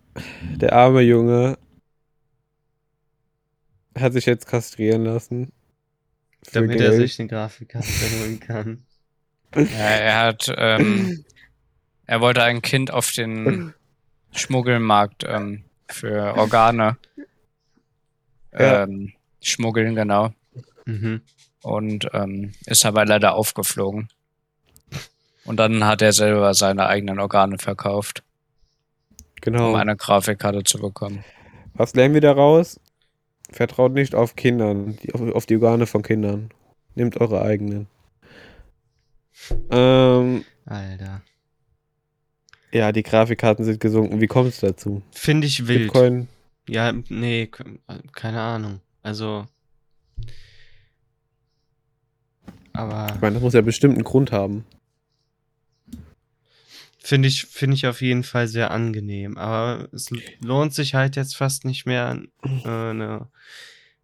Speaker 1: der arme Junge hat sich jetzt kastrieren lassen.
Speaker 2: Damit er
Speaker 1: Geld.
Speaker 2: sich eine Grafikkarte holen kann. *laughs*
Speaker 3: Ja, er hat, ähm, er wollte ein Kind auf den Schmuggelmarkt ähm, für Organe
Speaker 1: Ja.
Speaker 3: ähm, schmuggeln, genau.
Speaker 2: Mhm.
Speaker 3: Und ähm, ist aber leider aufgeflogen. Und dann hat er selber seine eigenen Organe verkauft,
Speaker 1: Genau.
Speaker 3: um eine Grafikkarte zu bekommen.
Speaker 1: Was lernen wir daraus? Vertraut nicht auf Kindern, auf, die Organe von Kindern. Nehmt eure eigenen. Ähm,
Speaker 2: Alter.
Speaker 1: ja, die Grafikkarten sind gesunken. Wie kommt es dazu?
Speaker 2: Finde ich wild.
Speaker 1: Bitcoin.
Speaker 2: Ja, nee, ke- keine Ahnung. Also. Aber
Speaker 1: Ich meine, das muss ja bestimmt einen Grund haben.
Speaker 2: Finde ich, finde ich auf jeden Fall sehr angenehm. Aber es lohnt sich halt jetzt fast nicht mehr, äh, eine,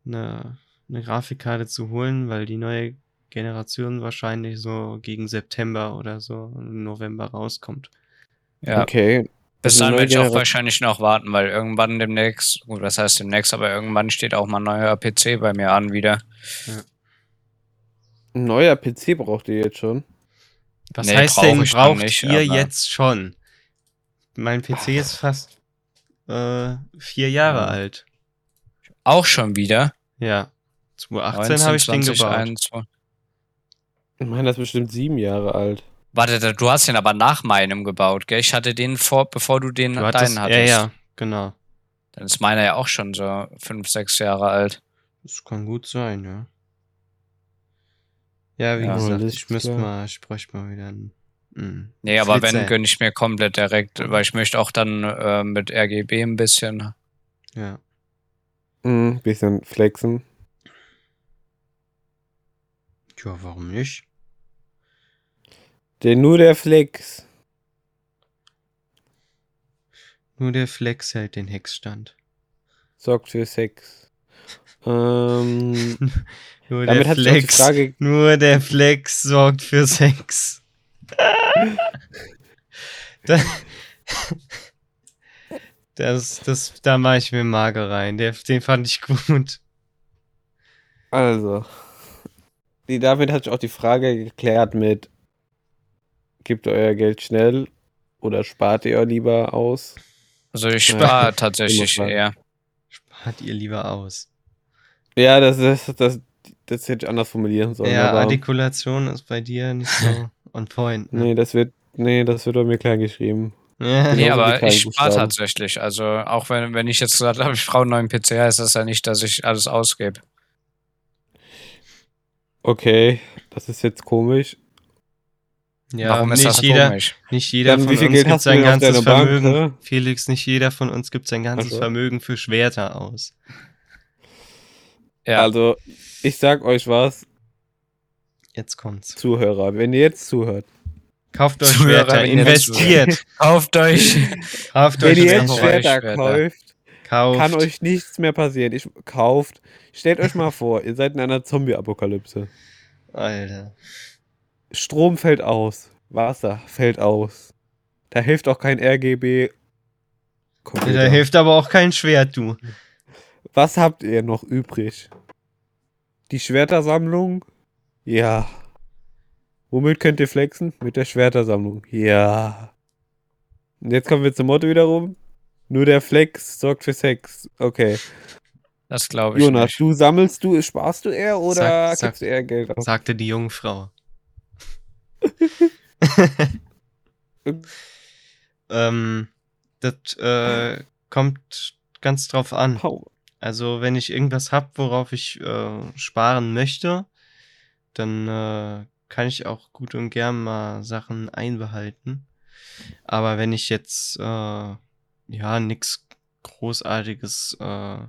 Speaker 2: eine, eine Grafikkarte zu holen, weil die neue Generation wahrscheinlich so gegen September oder so im November rauskommt.
Speaker 3: Ja.
Speaker 1: Okay.
Speaker 3: Bis
Speaker 1: Also
Speaker 3: dann werde ich auch wahrscheinlich noch warten, weil irgendwann demnächst, gut, was heißt demnächst, aber irgendwann steht auch mal ein neuer PC bei mir an wieder.
Speaker 1: Ein neuer PC braucht ihr jetzt schon.
Speaker 2: Was
Speaker 3: Nee,
Speaker 2: heißt denn, braucht
Speaker 3: nicht,
Speaker 2: ihr
Speaker 3: aber-
Speaker 2: jetzt schon? mein PC ist fast äh, vier Jahre ja. alt.
Speaker 3: Auch schon wieder?
Speaker 2: Ja. 2018 habe ich den gebaut. 21.
Speaker 1: Ich meine, das ist bestimmt sieben Jahre alt.
Speaker 3: Warte, du hast den aber nach meinem gebaut, gell? Ich hatte den vor, bevor du den
Speaker 2: du hattest, deinen hattest. Ja, ja, genau.
Speaker 3: Dann ist meiner ja auch schon so fünf, sechs Jahre alt.
Speaker 2: Das kann gut sein, ja. Ja, wie ja, gesagt, ich müsste mal, ich bräuchte mal wieder einen.
Speaker 3: Mh, nee, aber wenn, gönne ich mir komplett direkt, weil ich möchte auch dann äh, mit RGB ein bisschen.
Speaker 2: Ja.
Speaker 1: Ein mhm, bisschen flexen.
Speaker 2: Tja, warum nicht?
Speaker 1: Denn nur der Flex.
Speaker 2: Nur der Flex hält den Hexstand.
Speaker 1: Sorgt für Sex. Ähm, *laughs*
Speaker 2: nur, der Flex, Frage... nur der Flex sorgt für Sex. *laughs* das, das, da mache ich mir Mager rein. Der, den fand ich gut.
Speaker 1: Also, die, damit hat sich auch die Frage geklärt mit, gibt euer Geld schnell oder spart ihr lieber aus?
Speaker 3: Also ich spare *laughs* tatsächlich eher.
Speaker 2: Spart ihr lieber aus?
Speaker 1: Ja, das ist das, das hätte ich anders formulieren sollen.
Speaker 2: Ja, Artikulation ist bei dir nicht so *laughs* on point.
Speaker 1: Ne? Nee, das wird, nee, das wird bei mir klein geschrieben.
Speaker 3: Ja. Nee, aber ich spare tatsächlich. Also auch wenn, wenn ich jetzt gesagt habe, ich brauche einen neuen PC, heißt das ja nicht, dass ich alles ausgebe.
Speaker 1: Okay, das ist jetzt komisch.
Speaker 2: Ja, Warum ist nicht das jeder, komisch? Nicht jeder Dann, von uns gibt sein ganzes Vermögen. Bank, ne? Felix, nicht jeder von uns gibt sein ganzes also. Vermögen für Schwerter aus.
Speaker 1: Ja. Also, ich sag euch was.
Speaker 2: Jetzt kommt's.
Speaker 1: Zuhörer, wenn ihr jetzt zuhört.
Speaker 2: Kauft euch Zuhörer, Schwerter, investiert.
Speaker 3: kauft euch. *laughs*
Speaker 1: kauft wenn euch ihr jetzt Schwerter, Schwerter kauft, kauft, kann euch nichts mehr passieren. Ich, kauft. Stellt euch mal vor, ihr seid in einer Zombie-Apokalypse.
Speaker 2: Alter.
Speaker 1: Strom fällt aus, Wasser fällt aus. Da hilft auch kein RGB.
Speaker 2: Computer. Da hilft aber auch kein Schwert, du.
Speaker 1: Was habt ihr noch übrig? Die Schwertersammlung? Ja. Womit könnt ihr flexen? Mit der Schwertersammlung. Ja. Und jetzt kommen wir zum Motto wiederum. Nur der Flex sorgt für Sex. Okay.
Speaker 3: Das glaube ich.
Speaker 1: Jonas, nicht. du sammelst du, sparst du eher oder sag, gibst du eher Geld
Speaker 2: aus? Sagte die Jungfrau. *laughs* *laughs* ähm, das äh, kommt ganz drauf an. Also, wenn ich irgendwas hab, worauf ich äh, sparen möchte, dann äh, kann ich auch gut und gern mal Sachen einbehalten. Aber wenn ich jetzt äh, ja nichts Großartiges äh,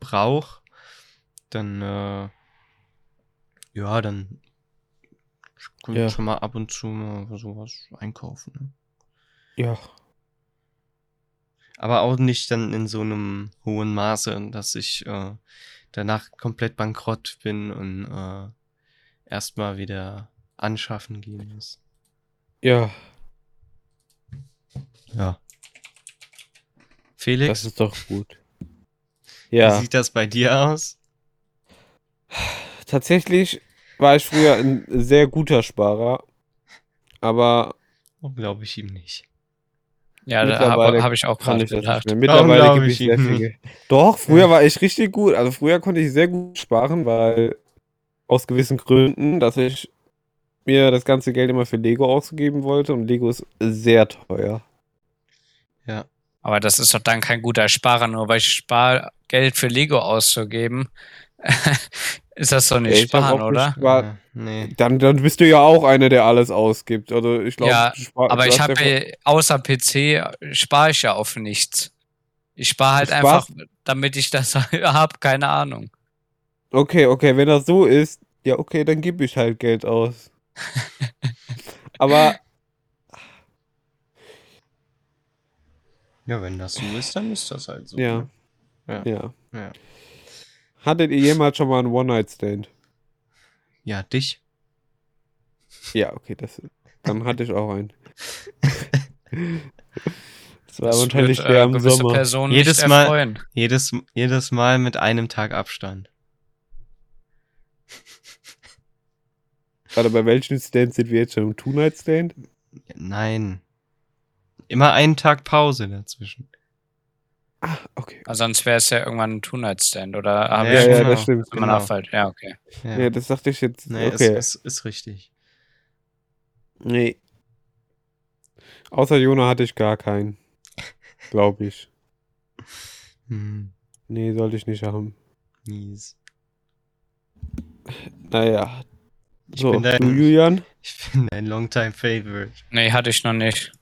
Speaker 2: brauche, dann äh, ja, dann kann ja. schon mal ab und zu mal sowas einkaufen.
Speaker 1: Ne? Ja.
Speaker 2: Aber auch nicht dann in so einem hohen Maße, dass ich äh, danach komplett bankrott bin und äh, erstmal wieder anschaffen gehen muss.
Speaker 1: Ja.
Speaker 2: Ja. Felix?
Speaker 1: Das ist doch gut.
Speaker 2: Ja. Wie sieht das bei dir aus?
Speaker 1: Tatsächlich war ich früher ein sehr guter Sparer, aber.
Speaker 2: Oh, glaube ich ihm nicht.
Speaker 3: Ja, da habe hab ich auch gerade gedacht.
Speaker 1: Mittlerweile gebe ich sehr viel. Doch, früher war ich richtig gut. Also früher konnte ich sehr gut sparen, weil aus gewissen Gründen, dass ich mir das ganze Geld immer für Lego ausgeben wollte und Lego ist sehr teuer.
Speaker 2: Ja.
Speaker 3: Aber das ist doch dann kein guter Sparer, nur weil ich spare, Geld für Lego auszugeben. *laughs* Ist das doch nicht ja, sparen, oder?
Speaker 1: Spar ja, nee. dann, dann bist du ja auch einer, der alles ausgibt. Also ich glaube,
Speaker 3: ja, aber ich habe ja außer PC spare ich ja auf nichts. Ich spare halt einfach, damit ich das *laughs* habe, keine Ahnung.
Speaker 1: Okay, okay, wenn das so ist, ja okay, dann gebe ich halt Geld aus. *laughs* aber
Speaker 2: ja, wenn das so ist, dann ist das halt so.
Speaker 1: Ja. Ne? Ja. ja. Hattet ihr jemals schon mal einen One-Night-Stand?
Speaker 2: Ja, dich.
Speaker 1: Ja, okay, das, dann hatte ich auch einen. *laughs* das war wahrscheinlich wird, der äh, im Sommer.
Speaker 2: Personen jedes Mal, jedes, jedes Mal mit einem Tag Abstand.
Speaker 1: Gerade bei welchen Stands sind wir jetzt schon? Two-Night-Stand?
Speaker 2: Nein. Immer einen Tag Pause dazwischen.
Speaker 3: Ah, okay. Also sonst wäre es ja irgendwann ein Two-Night-Stand, oder?
Speaker 1: Ja, ja, ja, das stimmt.
Speaker 3: Genau. Auffällt. Ja, okay.
Speaker 1: Ja. ja. das dachte ich jetzt.
Speaker 2: Nee, okay. ist, ist, ist richtig.
Speaker 1: Nee. Außer Jona hatte ich gar keinen. Glaube ich. Hm. Nee, sollte ich nicht haben.
Speaker 2: Mies.
Speaker 1: Naja.
Speaker 2: Ich so, bin dein, du, Julian? Ich bin ein Longtime Favorite.
Speaker 3: Nee, hatte ich noch nicht.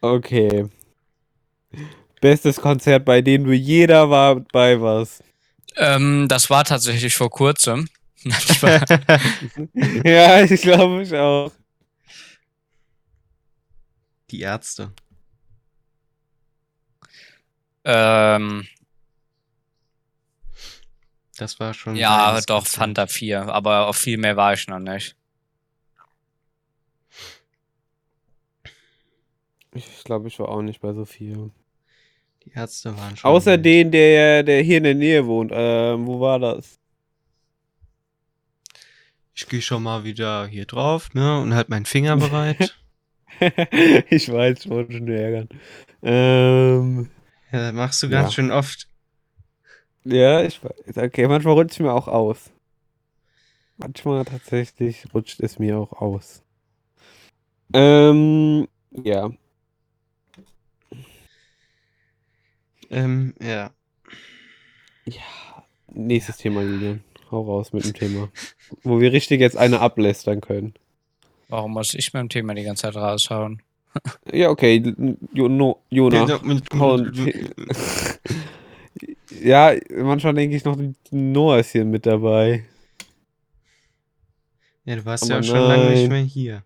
Speaker 1: Okay. Bestes Konzert, bei dem du jeder war bei was?
Speaker 3: Ähm, das war tatsächlich vor kurzem. *laughs* *laughs*
Speaker 1: ja, ich glaube ich auch.
Speaker 2: Die Ärzte.
Speaker 3: Ähm,
Speaker 2: das war schon.
Speaker 3: Ja, doch, Fanta 4, aber auf viel mehr war ich noch nicht.
Speaker 1: Ich glaube, ich war auch nicht bei so viel.
Speaker 2: Die Ärzte waren schon.
Speaker 1: Außer den, der, der hier in der Nähe wohnt. Ähm, wo war das?
Speaker 2: Ich gehe schon mal wieder hier drauf, ne? Und halt meinen Finger bereit. *laughs*
Speaker 1: ich weiß, ich wollte schon ärgern. Ähm,
Speaker 2: ja, machst du ganz ja. schön oft.
Speaker 1: Ja, ich weiß. Okay, manchmal rutscht mir auch aus. Manchmal tatsächlich rutscht es mir auch aus. Ähm, ja.
Speaker 2: Ähm, ja.
Speaker 1: Ja. Nächstes Thema, Julian. Hau raus mit dem Thema. Wo wir richtig jetzt eine ablästern können.
Speaker 3: Warum muss ich mit dem Thema die ganze Zeit raushauen? *laughs*
Speaker 1: Ja, okay. Jona. *laughs* ja, manchmal denke ich noch, Noah ist hier mit dabei.
Speaker 2: Ja, du warst Aber ja auch schon lange nicht mehr hier.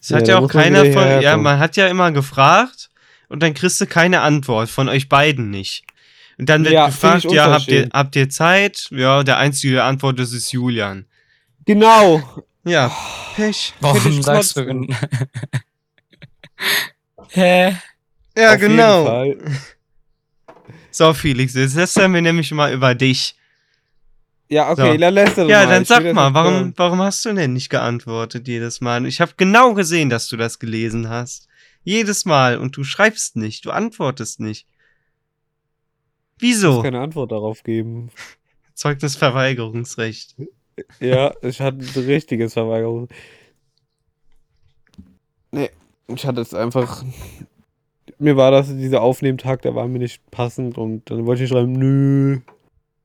Speaker 2: Es ja, hat ja auch keiner von. Ja, man hat ja immer gefragt und dann kriegst du keine Antwort von euch beiden nicht. Und dann wird ja, gefragt, ja, habt ihr, habt ihr Zeit? Ja, der einzige, der antwortet, ist Julian.
Speaker 1: Genau.
Speaker 2: Ja, Pech.
Speaker 3: Warum sagst du? *laughs*
Speaker 2: Hä? Ja, Auf genau. *laughs* So, Felix, jetzt lästern wir nämlich mal über dich.
Speaker 1: Ja, okay, so. dann lästern
Speaker 2: Ja, mal. dann sag mal, warum, warum hast du denn nicht geantwortet jedes Mal? Ich habe genau gesehen, dass du das gelesen hast. Jedes Mal. Und du schreibst nicht, du antwortest nicht. Wieso?
Speaker 1: Ich keine Antwort darauf geben. *laughs*
Speaker 2: Zeugnisverweigerungsrecht.
Speaker 1: Ja, ich hatte ein richtiges Verweigerungsrecht. Nee, ich hatte es einfach. Mir war das dieser Aufnehmtag, der war mir nicht passend und dann wollte ich schreiben, nö.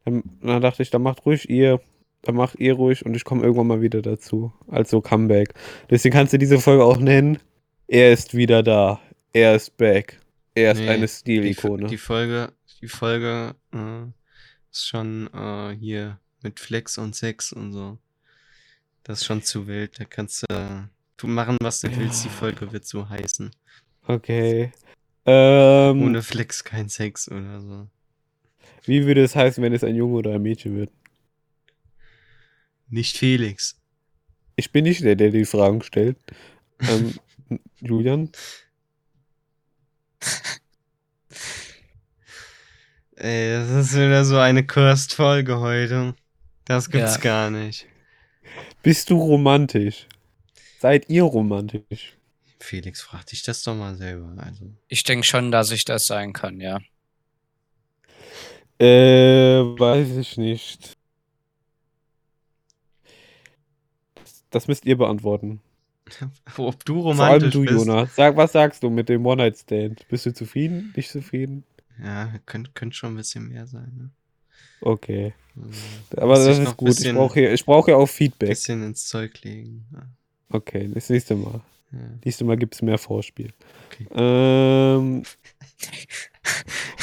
Speaker 1: Dann, dann dachte ich, dann macht ruhig ihr, dann macht ihr ruhig und ich komme irgendwann mal wieder dazu. Also Comeback. Deswegen kannst du diese Folge auch nennen. Er ist wieder da. Er ist back. Er ist nee, eine Stilikone.
Speaker 2: Die, die Folge, die Folge äh, ist schon äh, hier mit Flex und Sex und so. Das ist schon zu wild. Da kannst du Du machen, was du ja. willst, die Folge wird so heißen.
Speaker 1: Okay. Ähm,
Speaker 2: Ohne Flex kein Sex oder so.
Speaker 1: Wie würde es heißen, wenn es ein Junge oder ein Mädchen wird?
Speaker 2: Nicht Felix.
Speaker 1: Ich bin nicht der, der die Fragen stellt. Ähm, *laughs* Julian? *laughs*
Speaker 2: Ey, das ist wieder so eine Cursed-Folge heute. Das gibt's ja. gar nicht.
Speaker 1: Bist du romantisch? Seid ihr romantisch?
Speaker 2: Felix, frag dich das doch mal selber. Also.
Speaker 3: Ich denke schon, dass ich das sein kann, ja.
Speaker 1: Äh, weiß ich nicht. Das müsst ihr beantworten. *laughs*
Speaker 2: Ob du romantisch Vor allem du, bist. Jonas.
Speaker 1: Sag, was sagst du mit dem One-Night-Stand? Bist du zufrieden? Nicht zufrieden?
Speaker 2: Ja, könnte könnt schon ein bisschen mehr sein, ne?
Speaker 1: Okay. Also, Aber das ist gut. Ich brauche ja, brauch ja auch Feedback. Ein
Speaker 2: bisschen ins Zeug legen. Ja.
Speaker 1: Okay, das nächste Mal. Ja. Nächstes Mal gibt es mehr Vorspiel. Okay. Ähm. *laughs*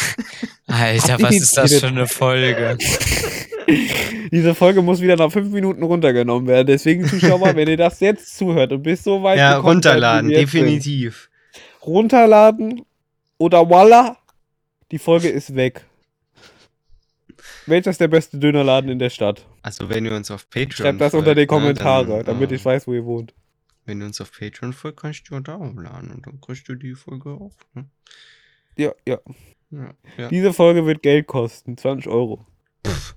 Speaker 3: Alter, was ist das für eine Folge? *laughs*
Speaker 1: Diese Folge muss wieder nach fünf Minuten runtergenommen werden. Deswegen, Zuschauer, *laughs* wenn ihr das jetzt zuhört und bis so weit
Speaker 2: Ja, runterladen, definitiv.
Speaker 1: Runterladen oder voila, die Folge ist weg. Welcher ist der beste Dönerladen in der Stadt?
Speaker 2: Also, wenn ihr uns auf Patreon
Speaker 1: Schreibt das unter die Kommentare, ne, dann, damit ich weiß, wo ihr wohnt.
Speaker 2: Wenn du uns auf Patreon folgst, kannst du da aufladen und dann kriegst du die Folge auch. Ne?
Speaker 1: Ja, ja, ja, ja. Diese Folge wird Geld kosten, 20 Euro. Pff.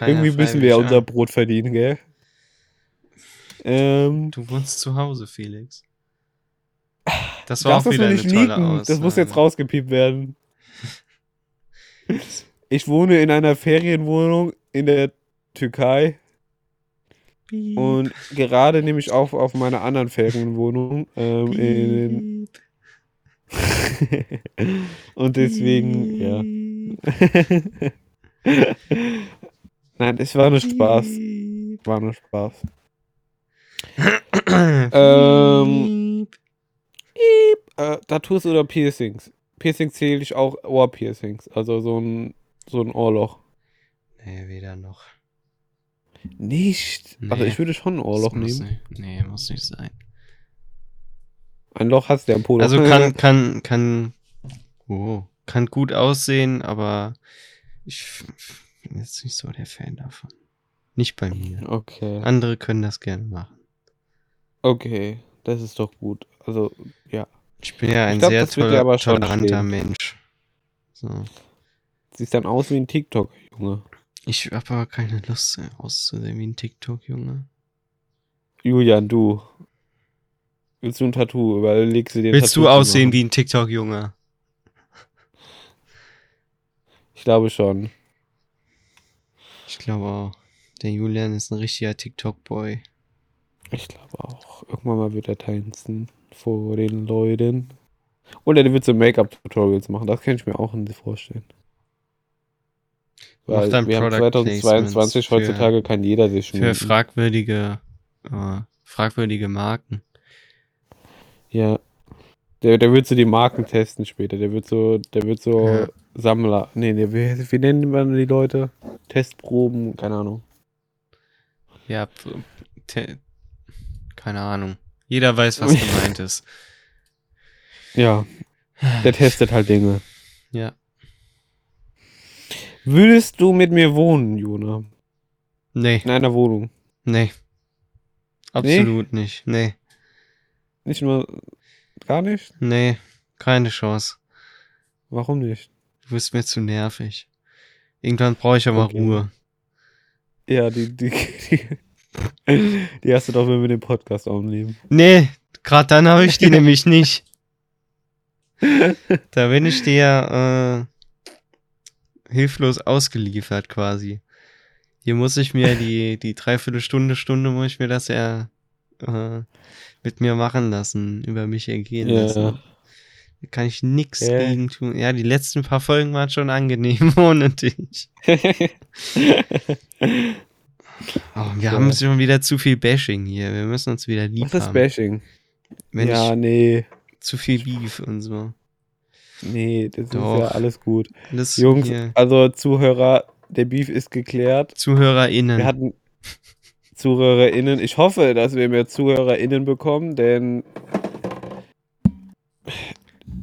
Speaker 1: Irgendwie müssen wir ja unser Brot verdienen, gell?
Speaker 2: Ähm, du wohnst zu Hause, Felix. Das war auch wieder eine tolle
Speaker 1: liegen. Aussage. Das muss jetzt rausgepiept werden. Ich wohne in einer Ferienwohnung in der Türkei. Piep. Und gerade nehme ich auf auf meiner anderen Ferienwohnung. Ähm, in *laughs* Und deswegen, ja. *laughs* Nein, es war nur Spaß. War nur Spaß. ähm, äh, Tattoos oder Piercings? Piercings zähle ich auch Ohrpiercings. Also so ein, so ein Ohrloch.
Speaker 2: Nee, weder noch.
Speaker 1: Nicht? Nee, also ich würde schon ein Ohrloch nehmen.
Speaker 2: Nicht, nee, muss nicht sein.
Speaker 1: Ein Loch hast du ja im Polo.
Speaker 2: Also *laughs* kann, kann, kann, oh, kann gut aussehen, aber ich bin jetzt nicht so der Fan davon. Nicht bei mir.
Speaker 1: Okay.
Speaker 2: Andere können das gerne machen.
Speaker 1: Okay, das ist doch gut. Also, ja.
Speaker 2: Ich bin ja ein glaub, sehr toller, toleranter Mensch. So.
Speaker 1: Siehst dann aus wie ein TikTok, Junge.
Speaker 2: Ich habe aber keine Lust auszusehen wie ein TikTok, Junge.
Speaker 1: Julian, du. Willst du ein Tattoo? Überlegst du dir
Speaker 2: Willst Tattoo du aussehen wie ein TikTok, Junge?
Speaker 1: Ich glaube schon.
Speaker 2: Ich glaube auch. Der Julian ist ein richtiger TikTok-Boy.
Speaker 1: Ich glaube auch. Irgendwann mal wird er tanzen vor den Leuten. Oder der wird so Make-up-Tutorials machen. Das kann ich mir auch nicht vorstellen. Weil wir haben 2022 heutzutage kann jeder sich
Speaker 2: schminken. Für fragwürdige, äh, fragwürdige Marken.
Speaker 1: Ja. Der, der wird so die Marken testen später. Der wird so, der wird so ja. Sammler. Nee, nee, wie, wie nennen wir die Leute? Testproben, keine Ahnung.
Speaker 2: Ja, keine Ahnung. Jeder weiß, was *laughs* gemeint ist.
Speaker 1: Ja. Der testet halt Dinge.
Speaker 2: Ja.
Speaker 1: Würdest du mit mir wohnen, Jona?
Speaker 2: Nee.
Speaker 1: In einer Wohnung?
Speaker 2: Nee. Absolut nee? nicht. Nee.
Speaker 1: Nicht nur. Gar nicht?
Speaker 2: Nee, keine Chance.
Speaker 1: Warum nicht?
Speaker 2: Du bist mir zu nervig. Irgendwann brauche ich aber okay. Ruhe.
Speaker 1: Ja, die, die, die, die hast du doch, wenn wir den Podcast aufnehmen.
Speaker 2: Nee, gerade dann habe ich die *laughs* nämlich nicht. Da bin ich dir äh, hilflos ausgeliefert quasi. Hier muss ich mir die, die Dreiviertelstunde, Stunde muss ich mir das ja äh, mit mir machen lassen, über mich ergehen ja. lassen. Da kann ich nix ja. gegen tun. Ja, die letzten paar Folgen waren schon angenehm *laughs* ohne dich. *laughs* oh, wir haben schon wieder zu viel Bashing hier. Wir müssen uns wieder lieb
Speaker 1: Was ist Bashing?
Speaker 2: Wenn
Speaker 1: ja, nee.
Speaker 2: Zu viel Beef und so.
Speaker 1: Nee, das Doch. ist ja alles gut. Das Jungs, hier. also Zuhörer, der Beef ist geklärt.
Speaker 2: ZuhörerInnen.
Speaker 1: Wir hatten ZuhörerInnen. Ich hoffe, dass wir mehr ZuhörerInnen bekommen, denn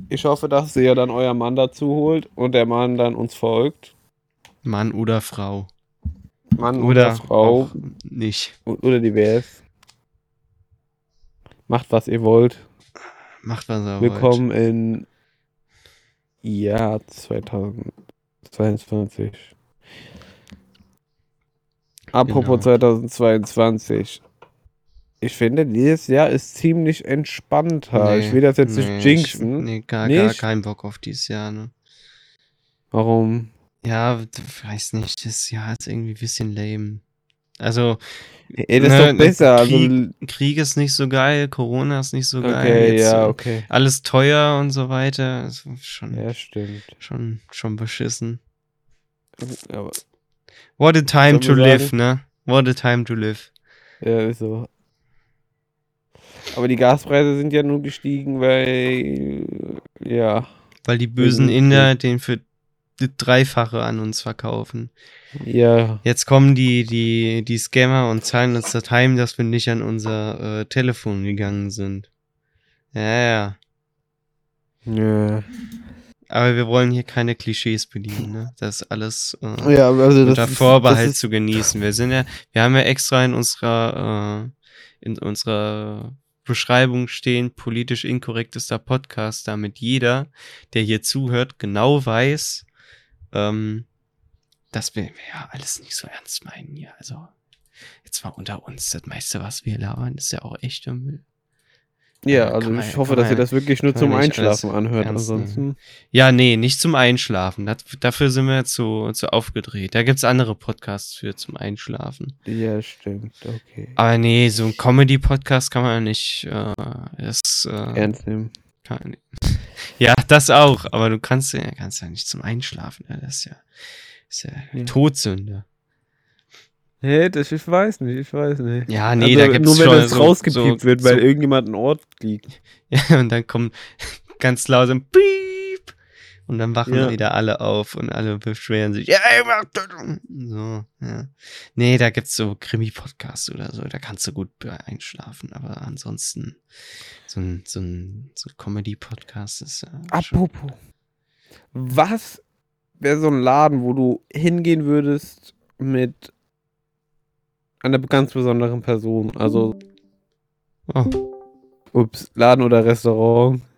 Speaker 1: ich hoffe, dass ihr dann euer Mann dazu holt und der Mann dann uns folgt.
Speaker 2: Mann oder Frau.
Speaker 1: Mann oder, oder Frau.
Speaker 2: Nicht.
Speaker 1: Oder divers. Macht, was ihr wollt.
Speaker 2: Macht, was ihr
Speaker 1: Willkommen wollt. in Jahr 2022. Apropos genau. 2022. Ich finde, dieses Jahr ist ziemlich entspannter. Nee, ich will das jetzt nee, nicht jinxen.
Speaker 2: nee, gar, nicht? gar keinen Bock auf dieses Jahr, ne?
Speaker 1: Warum?
Speaker 2: Ja, weiß nicht, das Jahr ist irgendwie ein bisschen lame. Also,
Speaker 1: Ey, das ne, ist doch besser.
Speaker 2: Krieg, also, Krieg ist nicht so geil, Corona ist nicht so
Speaker 1: okay,
Speaker 2: geil.
Speaker 1: Jetzt ja, okay.
Speaker 2: Alles teuer und so weiter. Ist schon,
Speaker 1: ja, stimmt.
Speaker 2: Schon, schon beschissen. Aber What a time to live, ne? What a time to live.
Speaker 1: Ja, ist so. Aber die Gaspreise sind ja nur gestiegen, weil, ja.
Speaker 2: Weil die bösen Inder den für Dreifache an uns verkaufen.
Speaker 1: Ja.
Speaker 2: Jetzt kommen die, die, die Scammer und zahlen uns das heim, dass wir nicht an unser äh, Telefon gegangen sind. Ja, ja.
Speaker 1: Ja.
Speaker 2: Aber wir wollen hier keine Klischees bedienen, ne? Das ist alles
Speaker 1: äh, ja, also
Speaker 2: unter Vorbehalt ist, zu genießen. Wir sind ja, wir haben ja extra in unserer, äh, in unserer Beschreibung stehen, politisch inkorrektester Podcast, damit jeder, der hier zuhört, genau weiß, ähm, dass wir ja alles nicht so ernst meinen hier. Also jetzt mal unter uns, das meiste, was wir labern, ist ja auch echter Müll.
Speaker 1: Ja, also man, ich hoffe, dass ihr das wirklich nur zum Einschlafen anhört. Ansonsten.
Speaker 2: Ja, nee, nicht zum Einschlafen. Das, dafür sind wir zu, zu aufgedreht. Da gibt's andere Podcasts für zum Einschlafen.
Speaker 1: Ja, stimmt, okay.
Speaker 2: Aber nee, so ein Comedy-Podcast kann man nicht äh, das, äh,
Speaker 1: ernst nehmen.
Speaker 2: Kann, *laughs* ja, das auch, aber du kannst ja, kannst ja nicht zum Einschlafen. Ja, das ist ja, ist ja, ja. Todsünde.
Speaker 1: Hä, das, ich weiß nicht, ich weiß nicht.
Speaker 2: Ja, nee, also, da gibt's
Speaker 1: nur
Speaker 2: schon
Speaker 1: wenn das so, rausgepiept so, wird, weil so. irgendjemand einen Ort liegt. *laughs*
Speaker 2: Ja, und dann kommt *laughs* ganz laut ein Piep und dann wachen ja. wieder alle auf und alle beschweren sich. Ja, ich mach das. So, ja. Nee, da gibt's so Krimi-Podcasts oder so, da kannst du gut einschlafen, aber ansonsten so ein, so ein, so ein Comedy-Podcast ist ja.
Speaker 1: Apropos. Was wäre so ein Laden, wo du hingehen würdest mit einer ganz besonderen Person. Also. Oh. Ups, Laden oder Restaurant. *laughs*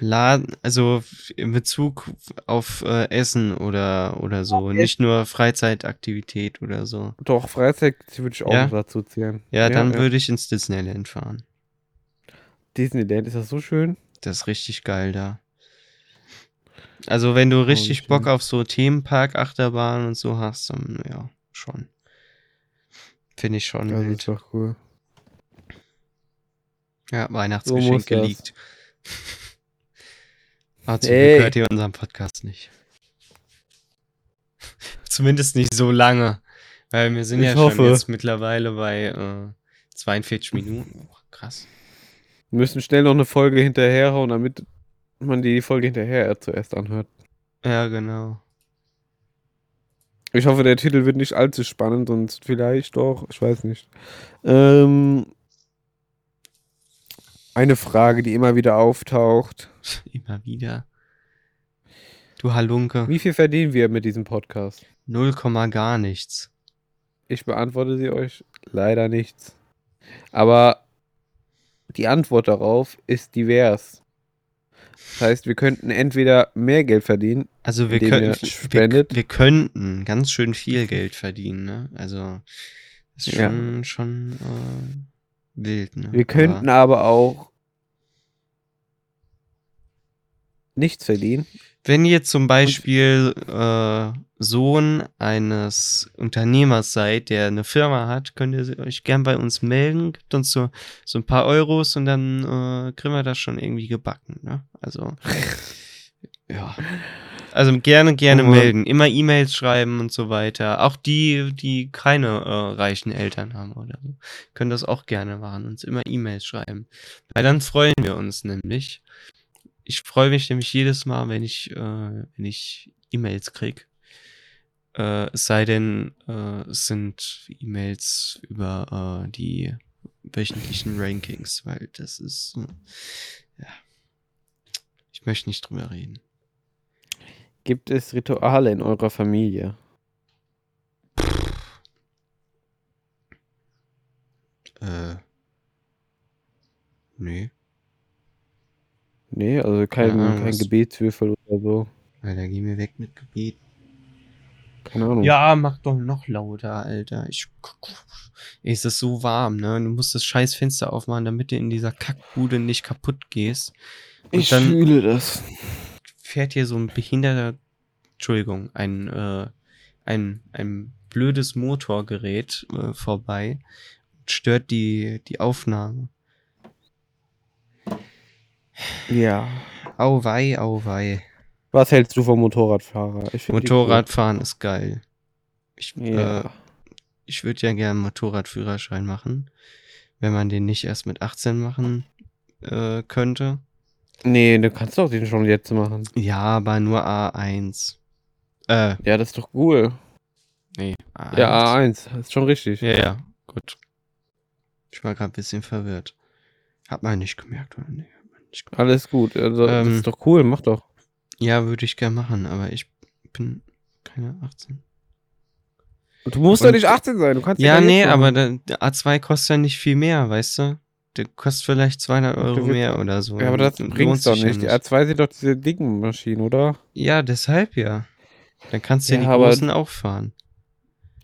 Speaker 2: Laden, also in Bezug auf äh, Essen oder, oder so, okay. nicht nur Freizeitaktivität oder so.
Speaker 1: Doch, Freizeit würde ich auch ja? dazu zählen.
Speaker 2: Ja, ja dann ja. würde ich ins Disneyland fahren.
Speaker 1: Disneyland, ist das so schön?
Speaker 2: Das ist richtig geil da. Also wenn du richtig oh, Bock auf so Themenpark, Achterbahn und so hast, dann ja, schon. Finde ich schon.
Speaker 1: Das wild. ist doch cool.
Speaker 2: Ja, Weihnachtsgeschenk so geleakt. Aber *laughs* zum Glück hört ihr unseren Podcast nicht. *laughs* Zumindest nicht so lange. Weil wir sind ich ja hoffe. schon jetzt mittlerweile bei äh, 42 Minuten. Oh, krass.
Speaker 1: Wir müssen schnell noch eine Folge hinterherhauen, damit man die Folge hinterher zuerst anhört.
Speaker 2: Ja, genau.
Speaker 1: Ich hoffe, der Titel wird nicht allzu spannend, sonst vielleicht doch, ich weiß nicht. Ähm, eine Frage, die immer wieder auftaucht. *laughs*
Speaker 2: Immer wieder. Du Halunke.
Speaker 1: Wie viel verdienen wir mit diesem Podcast?
Speaker 2: Null Komma gar nichts.
Speaker 1: Ich beantworte sie euch leider nichts. Aber die Antwort darauf ist divers. Das heißt, wir könnten entweder mehr Geld verdienen,
Speaker 2: also wir, können, wir, wir, könnten ganz schön viel Geld verdienen, ne? Also ist schon, ja. schon äh, wild, ne?
Speaker 1: Wir könnten aber, aber auch nichts verdienen.
Speaker 2: Wenn ihr zum Beispiel äh, Sohn eines Unternehmers seid, der eine Firma hat, könnt ihr euch gern bei uns melden, gibt uns so, so ein paar Euros und dann äh, kriegen wir das schon irgendwie gebacken. Ne? Also, *laughs* ja. Also gerne, gerne oh melden. Immer E-Mails schreiben und so weiter. Auch die, die keine äh, reichen Eltern haben oder so, können das auch gerne machen. Uns immer E-Mails schreiben. Weil dann freuen wir uns nämlich ich freue mich nämlich jedes Mal, wenn ich, äh, wenn ich E-Mails krieg. Äh, es sei denn, äh, es sind E-Mails über äh, die wöchentlichen Rankings, weil das ist, ja, ich möchte nicht drüber reden.
Speaker 1: Gibt es Rituale in eurer Familie?
Speaker 2: Äh, nee.
Speaker 1: Nee, also kein, ja, kein Gebetswürfel oder so.
Speaker 2: Alter, geh mir weg mit Gebet.
Speaker 1: Keine Ahnung.
Speaker 2: Ja, mach doch noch lauter, Alter. Ich, ey, es ist so warm, ne? Du musst das scheiß Fenster aufmachen, damit du in dieser Kackbude nicht kaputt gehst.
Speaker 1: Und ich fühle das.
Speaker 2: Fährt hier so ein behinderter, Entschuldigung, ein, äh, ein, ein blödes Motorgerät äh, vorbei und stört die, die Aufnahme.
Speaker 1: Ja.
Speaker 2: Auwei, auwei.
Speaker 1: Was hältst du vom Motorradfahrer?
Speaker 2: Motorradfahren cool. ist geil. Ich, ja. äh, ich würde ja gerne einen Motorradführerschein machen, wenn man den nicht erst mit 18 machen äh, könnte.
Speaker 1: Nee, du kannst doch den schon jetzt machen.
Speaker 2: Ja, aber nur A1.
Speaker 1: Äh. Ja, das ist doch cool.
Speaker 2: Nee,
Speaker 1: A1. Ja, A1, das ist schon richtig.
Speaker 2: Ja, ja, gut. Ich war gerade ein bisschen verwirrt. Hat man nicht gemerkt, oder? Nee.
Speaker 1: Alles gut. Also, ähm, das ist doch cool, mach doch.
Speaker 2: Ja, würde ich gerne machen, aber ich bin keine 18.
Speaker 1: Du musst doch nicht 18 sein, du kannst
Speaker 2: ja. Ja, nee, aber der, der, A2 kostet ja nicht viel mehr, weißt du? Der kostet vielleicht 200 Euro mehr oder so.
Speaker 1: Ja, aber das bringt doch nicht. Die A2 sind doch diese dicken Maschinen, oder?
Speaker 2: Ja, deshalb ja. Dann kannst du ja, ja die Großen auch fahren.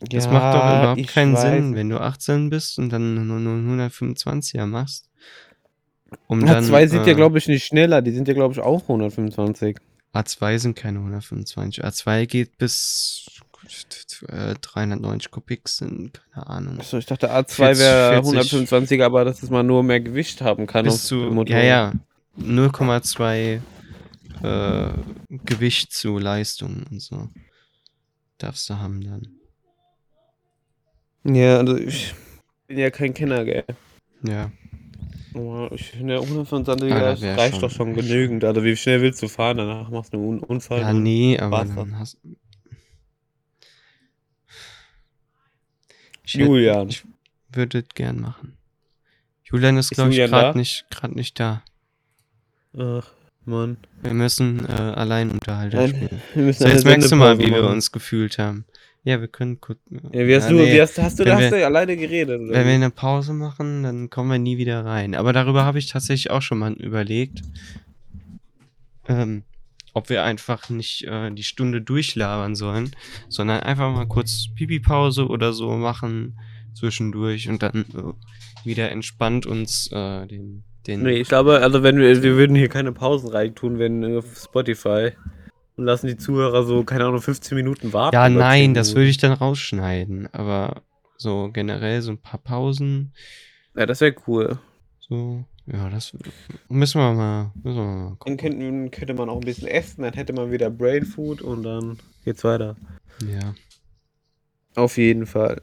Speaker 2: Das ja, macht doch überhaupt keinen weiß. Sinn, wenn du 18 bist und dann nur 125er machst.
Speaker 1: Um A2 dann, sind äh, ja, glaube ich, nicht schneller. Die sind ja, glaube ich, auch 125.
Speaker 2: A2 sind keine 125. A2 geht bis 390 äh, Kubik sind, keine Ahnung.
Speaker 1: Achso, ich dachte A2 wäre 125, aber dass es mal nur mehr Gewicht haben kann.
Speaker 2: Bis zu, ja, ja. 0,2 äh, Gewicht zu Leistung und so. Darfst du haben dann.
Speaker 1: Ja, also ich bin ja kein Kenner, gell.
Speaker 2: Ja.
Speaker 1: Ich finde, 125 ah, reicht schon, doch schon genügend. Also wie schnell willst du fahren? Danach machst du einen Unfall.
Speaker 2: Ja, nee, aber dann hast ich Julian. Würd, ich würde gern machen. Julian ist, ist glaube ich, gerade nicht, nicht da.
Speaker 1: Ach, Mann.
Speaker 2: Wir müssen äh, allein unterhalten spielen. So, jetzt merkst du mal, wie machen. wir uns gefühlt haben. Ja, wir können kurz.
Speaker 1: Ja, wie hast ja, du, nee. wie hast, hast du, da hast du alleine geredet?
Speaker 2: Oder? Wenn wir eine Pause machen, dann kommen wir nie wieder rein. Aber darüber habe ich tatsächlich auch schon mal überlegt. Ähm, ob wir einfach nicht äh, die Stunde durchlabern sollen, sondern einfach mal kurz Pipi-Pause oder so machen zwischendurch und dann äh, wieder entspannt uns äh, den, den.
Speaker 1: Nee, ich glaube, also wenn wir, wir würden hier keine Pausen reintun, wenn auf Spotify und lassen die Zuhörer so, keine Ahnung, 15 Minuten warten.
Speaker 2: Ja, nein, das würde ich dann rausschneiden. Aber so generell so ein paar Pausen.
Speaker 1: Ja, das wäre cool.
Speaker 2: So, ja, das müssen wir mal, müssen wir mal
Speaker 1: gucken. Dann könnte, könnte man auch ein bisschen essen, dann hätte man wieder Brain Food und dann geht's weiter.
Speaker 2: Ja.
Speaker 1: Auf jeden Fall.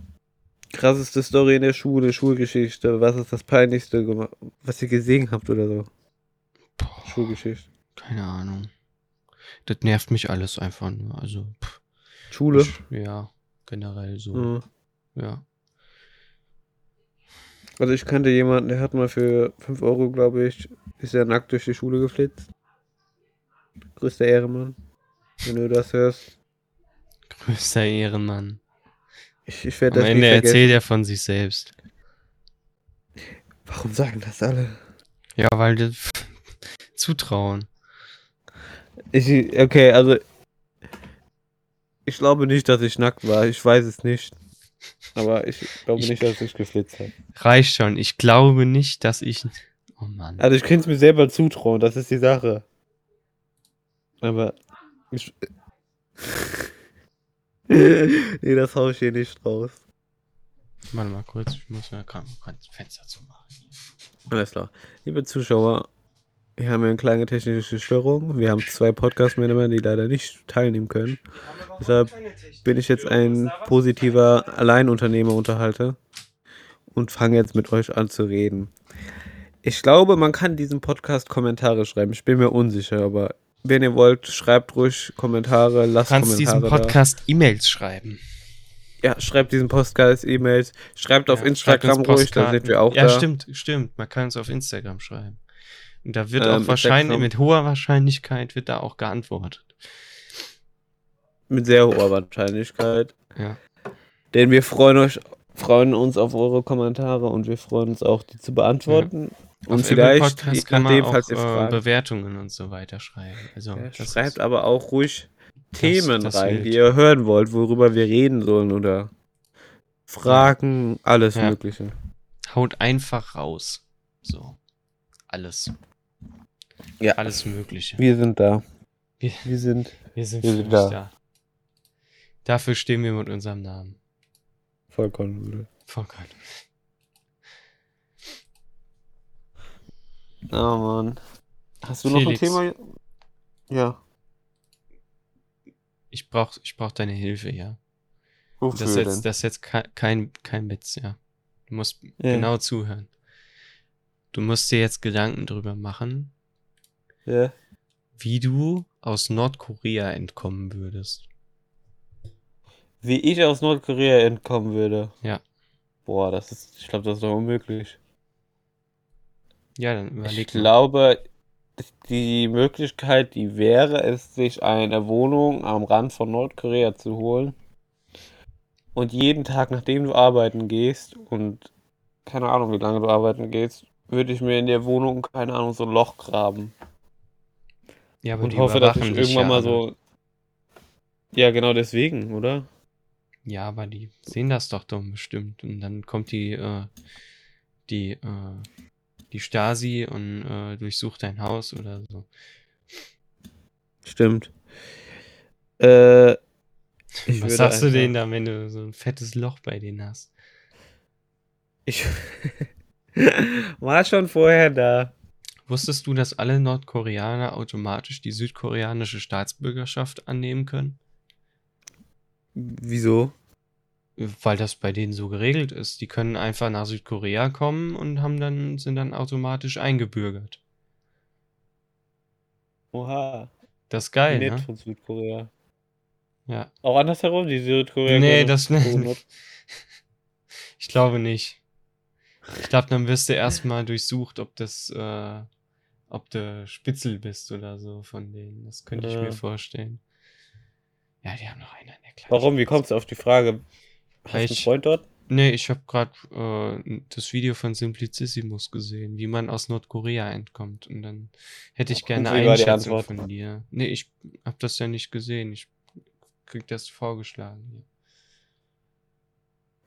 Speaker 1: Krasseste Story in der Schule, Schulgeschichte. Was ist das peinlichste, was ihr gesehen habt oder so?
Speaker 2: Boah, Schulgeschichte. Keine Ahnung. Das nervt mich alles einfach nur. Also. Pff.
Speaker 1: Schule?
Speaker 2: Ich, ja, generell so. Mhm. Ja.
Speaker 1: Also ich kannte jemanden, der hat mal für 5 Euro, glaube ich, ist er nackt durch die Schule geflitzt. Größter Ehrenmann. Wenn du das hörst.
Speaker 2: Größter Ehrenmann.
Speaker 1: Ich, ich werde das
Speaker 2: Am Ende erzählt er von sich selbst.
Speaker 1: Warum sagen das alle?
Speaker 2: Ja, weil die zutrauen.
Speaker 1: Ich, okay, also. Ich glaube nicht, dass ich nackt war. Ich weiß es nicht. Aber ich glaube ich, nicht, dass ich geflitzt habe.
Speaker 2: Reicht schon. Ich glaube nicht, dass ich. Oh Mann.
Speaker 1: Also ich könnte es mir selber zutrauen, das ist die Sache. Aber. Ich... *laughs* nee, das hau ich hier nicht raus.
Speaker 2: Warte mal kurz, ich muss ja gerade das Fenster zumachen.
Speaker 1: Alles klar. Liebe Zuschauer, wir haben eine kleine technische Störung. Wir haben zwei Podcast-Männer, die leider nicht teilnehmen können. Deshalb bin ich jetzt ein positiver Alleinunternehmer-Unterhalter und fange jetzt mit euch an zu reden. Ich glaube, man kann diesen Podcast Kommentare schreiben. Ich bin mir unsicher, aber wenn ihr wollt, schreibt ruhig Kommentare, lasst Kommentare. Du kannst
Speaker 2: diesen Podcast E-Mails schreiben.
Speaker 1: Ja, schreibt diesen Podcast E-Mails. Schreibt ja, auf Instagram ruhig, da sind wir auch
Speaker 2: ja,
Speaker 1: da.
Speaker 2: Ja, stimmt, stimmt. Man kann es auf Instagram schreiben. Und da wird ähm, auch wahrscheinlich, mit hoher Wahrscheinlichkeit wird da auch geantwortet.
Speaker 1: Mit sehr hoher Wahrscheinlichkeit.
Speaker 2: Ja.
Speaker 1: Denn wir freuen euch, freuen uns auf eure Kommentare und wir freuen uns auch, die zu beantworten. Ja. Und auf vielleicht,
Speaker 2: je nachdem, falls ihr äh, Fragen, Bewertungen und so weiter schreiben. Also,
Speaker 1: ja, schreibt aber auch ruhig Themen das, das rein, die ihr hören wollt, worüber wir reden sollen oder Fragen, alles ja. Mögliche.
Speaker 2: Haut einfach raus. So. Alles.
Speaker 1: Ja.
Speaker 2: Alles Mögliche.
Speaker 1: Wir sind da.
Speaker 2: Wir,
Speaker 1: wir sind,
Speaker 2: wir sind, wir sind da. da. Dafür stehen wir mit unserem Namen.
Speaker 1: Vollkornnudeln.
Speaker 2: Vollkorn.
Speaker 1: Oh Mann. Hast du Felix, noch ein Thema? Ja.
Speaker 2: Ich brauch, ich brauch deine Hilfe, ja.
Speaker 1: Wofür
Speaker 2: das ist jetzt,
Speaker 1: denn?
Speaker 2: das ist jetzt kein, kein, kein Witz, ja. Du musst ja. genau zuhören. Du musst dir jetzt Gedanken drüber machen,
Speaker 1: ja.
Speaker 2: wie du aus Nordkorea entkommen würdest.
Speaker 1: Wie ich aus Nordkorea entkommen würde?
Speaker 2: Ja.
Speaker 1: Boah, das ist, ich glaube, das ist doch unmöglich.
Speaker 2: Ja, dann überleg
Speaker 1: Ich mal. glaube, die Möglichkeit, die wäre es, sich eine Wohnung am Rand von Nordkorea zu holen und jeden Tag, nachdem du arbeiten gehst und keine Ahnung, wie lange du arbeiten gehst, würde ich mir in der Wohnung, keine Ahnung, so ein Loch graben.
Speaker 2: Ja, aber
Speaker 1: und hoffe, dass ich irgendwann ja mal so. Ja, genau deswegen, oder?
Speaker 2: Ja, aber die sehen das doch doch bestimmt. Und dann kommt die, äh, die, äh, die Stasi und äh, durchsucht dein Haus oder so.
Speaker 1: Stimmt. Äh,
Speaker 2: Was sagst du denen da, wenn du so ein fettes Loch bei denen hast?
Speaker 1: Ich *laughs* *laughs* war schon vorher da.
Speaker 2: Wusstest du, dass alle Nordkoreaner automatisch die südkoreanische Staatsbürgerschaft annehmen können?
Speaker 1: Wieso?
Speaker 2: Weil das bei denen so geregelt ist. Die können einfach nach Südkorea kommen und haben dann, sind dann automatisch eingebürgert.
Speaker 1: Oha.
Speaker 2: Das ist geil,
Speaker 1: Nett
Speaker 2: ne?
Speaker 1: von Südkorea.
Speaker 2: Ja.
Speaker 1: Auch andersherum, die Südkorea.
Speaker 2: Nee, das nicht. *laughs* Ich glaube nicht. Ich glaube, dann wirst du erstmal durchsucht, ob das, äh, ob du Spitzel bist oder so von denen. Das könnte ich
Speaker 1: Ja.
Speaker 2: mir vorstellen. Ja, die haben noch einen in der Klasse.
Speaker 1: Warum? Wie kommst du auf die Frage? Hast du einen Freund dort?
Speaker 2: Nee, ich habe gerade äh, das Video von Simplicissimus gesehen, wie man aus Nordkorea entkommt. Und dann hätte ich gerne eine Einschätzung von dir. Nee, ich habe das ja nicht gesehen. Ich krieg das vorgeschlagen.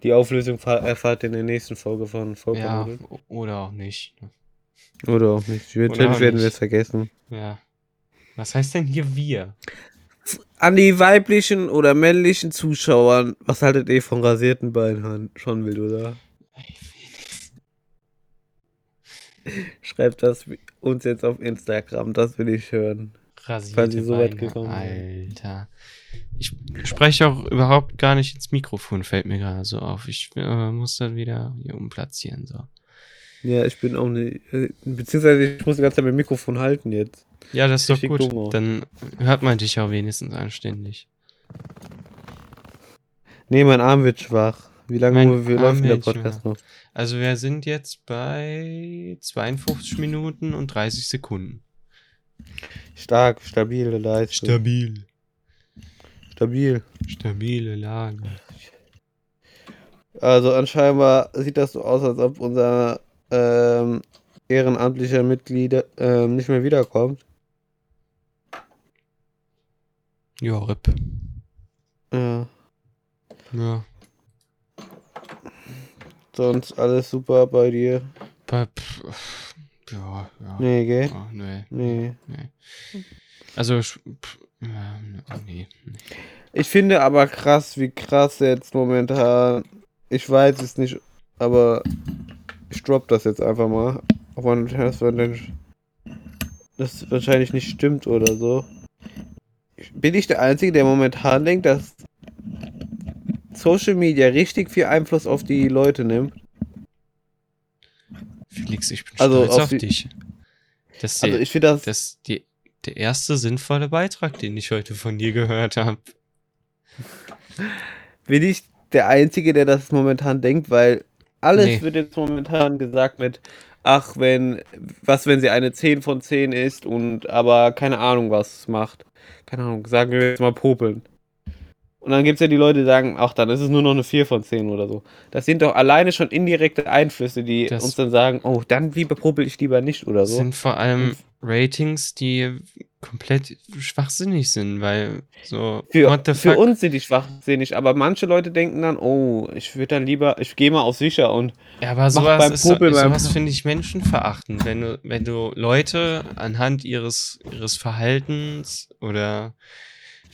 Speaker 1: Die Auflösung fa- erfahrt ihr in der nächsten Folge von
Speaker 2: Ja,
Speaker 1: Vollkommen.
Speaker 2: o- oder auch nicht.
Speaker 1: Oder auch nicht. Natürlich
Speaker 2: auch
Speaker 1: werden
Speaker 2: nicht.
Speaker 1: wir es vergessen.
Speaker 2: Ja. Was heißt denn hier wir?
Speaker 1: An die weiblichen oder männlichen Zuschauern, was haltet ihr von rasierten Beinen schon wild, oder? Schreibt das uns jetzt auf Instagram, das will ich hören.
Speaker 2: Rasierte
Speaker 1: Falls ihr so weit
Speaker 2: Beine,
Speaker 1: gekommen.
Speaker 2: Alter. Ich spreche auch überhaupt gar nicht ins Mikrofon, fällt mir gerade so auf. Ich äh, muss dann wieder hier umplatzieren. So.
Speaker 1: Ja, ich bin auch nicht. äh, Beziehungsweise ich muss die ganze Zeit mein Mikrofon halten jetzt.
Speaker 2: Ja, das ist doch
Speaker 1: Richtig
Speaker 2: gut.
Speaker 1: dumm auch.
Speaker 2: Dann hört man dich auch wenigstens anständig.
Speaker 1: Nee, mein Arm wird schwach. Wie lange
Speaker 2: Arm
Speaker 1: läuft der Podcast noch?
Speaker 2: Also wir sind jetzt bei 52 Minuten und 30 Sekunden.
Speaker 1: Stark, stabile Leistung.
Speaker 2: Stabil.
Speaker 1: Stabil.
Speaker 2: Stabile Lage.
Speaker 1: Also anscheinend sieht das so aus, als ob unser ähm, ehrenamtlicher Mitglied ähm, nicht mehr wiederkommt.
Speaker 2: Ja, RIP.
Speaker 1: Ja.
Speaker 2: Ja.
Speaker 1: Sonst alles super bei dir.
Speaker 2: Bei, pff, ja, ja.
Speaker 1: Nee, gell?
Speaker 2: Oh, nee,
Speaker 1: Nee.
Speaker 2: nee. Also, pff, nee.
Speaker 1: Ich finde aber krass, wie krass jetzt momentan. Ich weiß es nicht, aber ich drop das jetzt einfach mal. Auch wenn das, das wahrscheinlich nicht stimmt oder so. Bin ich der Einzige, der momentan denkt, dass Social Media richtig viel Einfluss auf die Leute nimmt?
Speaker 2: Felix, ich bin
Speaker 1: Also
Speaker 2: stolz
Speaker 1: auf
Speaker 2: auf,
Speaker 1: die-
Speaker 2: dich. Ist,
Speaker 1: Also ich finde das.
Speaker 2: das ist die, der erste sinnvolle Beitrag, den ich heute von dir gehört habe.
Speaker 1: bin ich der Einzige, der das momentan denkt, weil alles
Speaker 2: Nee.
Speaker 1: wird jetzt momentan gesagt mit, ach, wenn, was, wenn sie eine 10 von 10 ist und aber keine Ahnung was macht. Keine Ahnung, sagen wir jetzt mal popeln. Und dann gibt es ja die Leute, die sagen, ach, dann ist es nur noch eine 4 von 10 oder so. Das sind doch alleine schon indirekte Einflüsse, die
Speaker 2: Das-
Speaker 1: uns dann sagen, oh, dann lieber popel ich lieber nicht oder
Speaker 2: Das
Speaker 1: so.
Speaker 2: sind vor allem Ratings, die komplett schwachsinnig sind, weil so,
Speaker 1: Für, für uns sind die schwachsinnig, aber manche Leute denken dann, oh, ich würde dann lieber, ich gehe mal auf sicher und
Speaker 2: Ja, aber sowas,
Speaker 1: beim
Speaker 2: ist,
Speaker 1: Popel beim-
Speaker 2: sowas finde ich menschenverachtend, wenn du, wenn du Leute anhand ihres, ihres Verhaltens oder,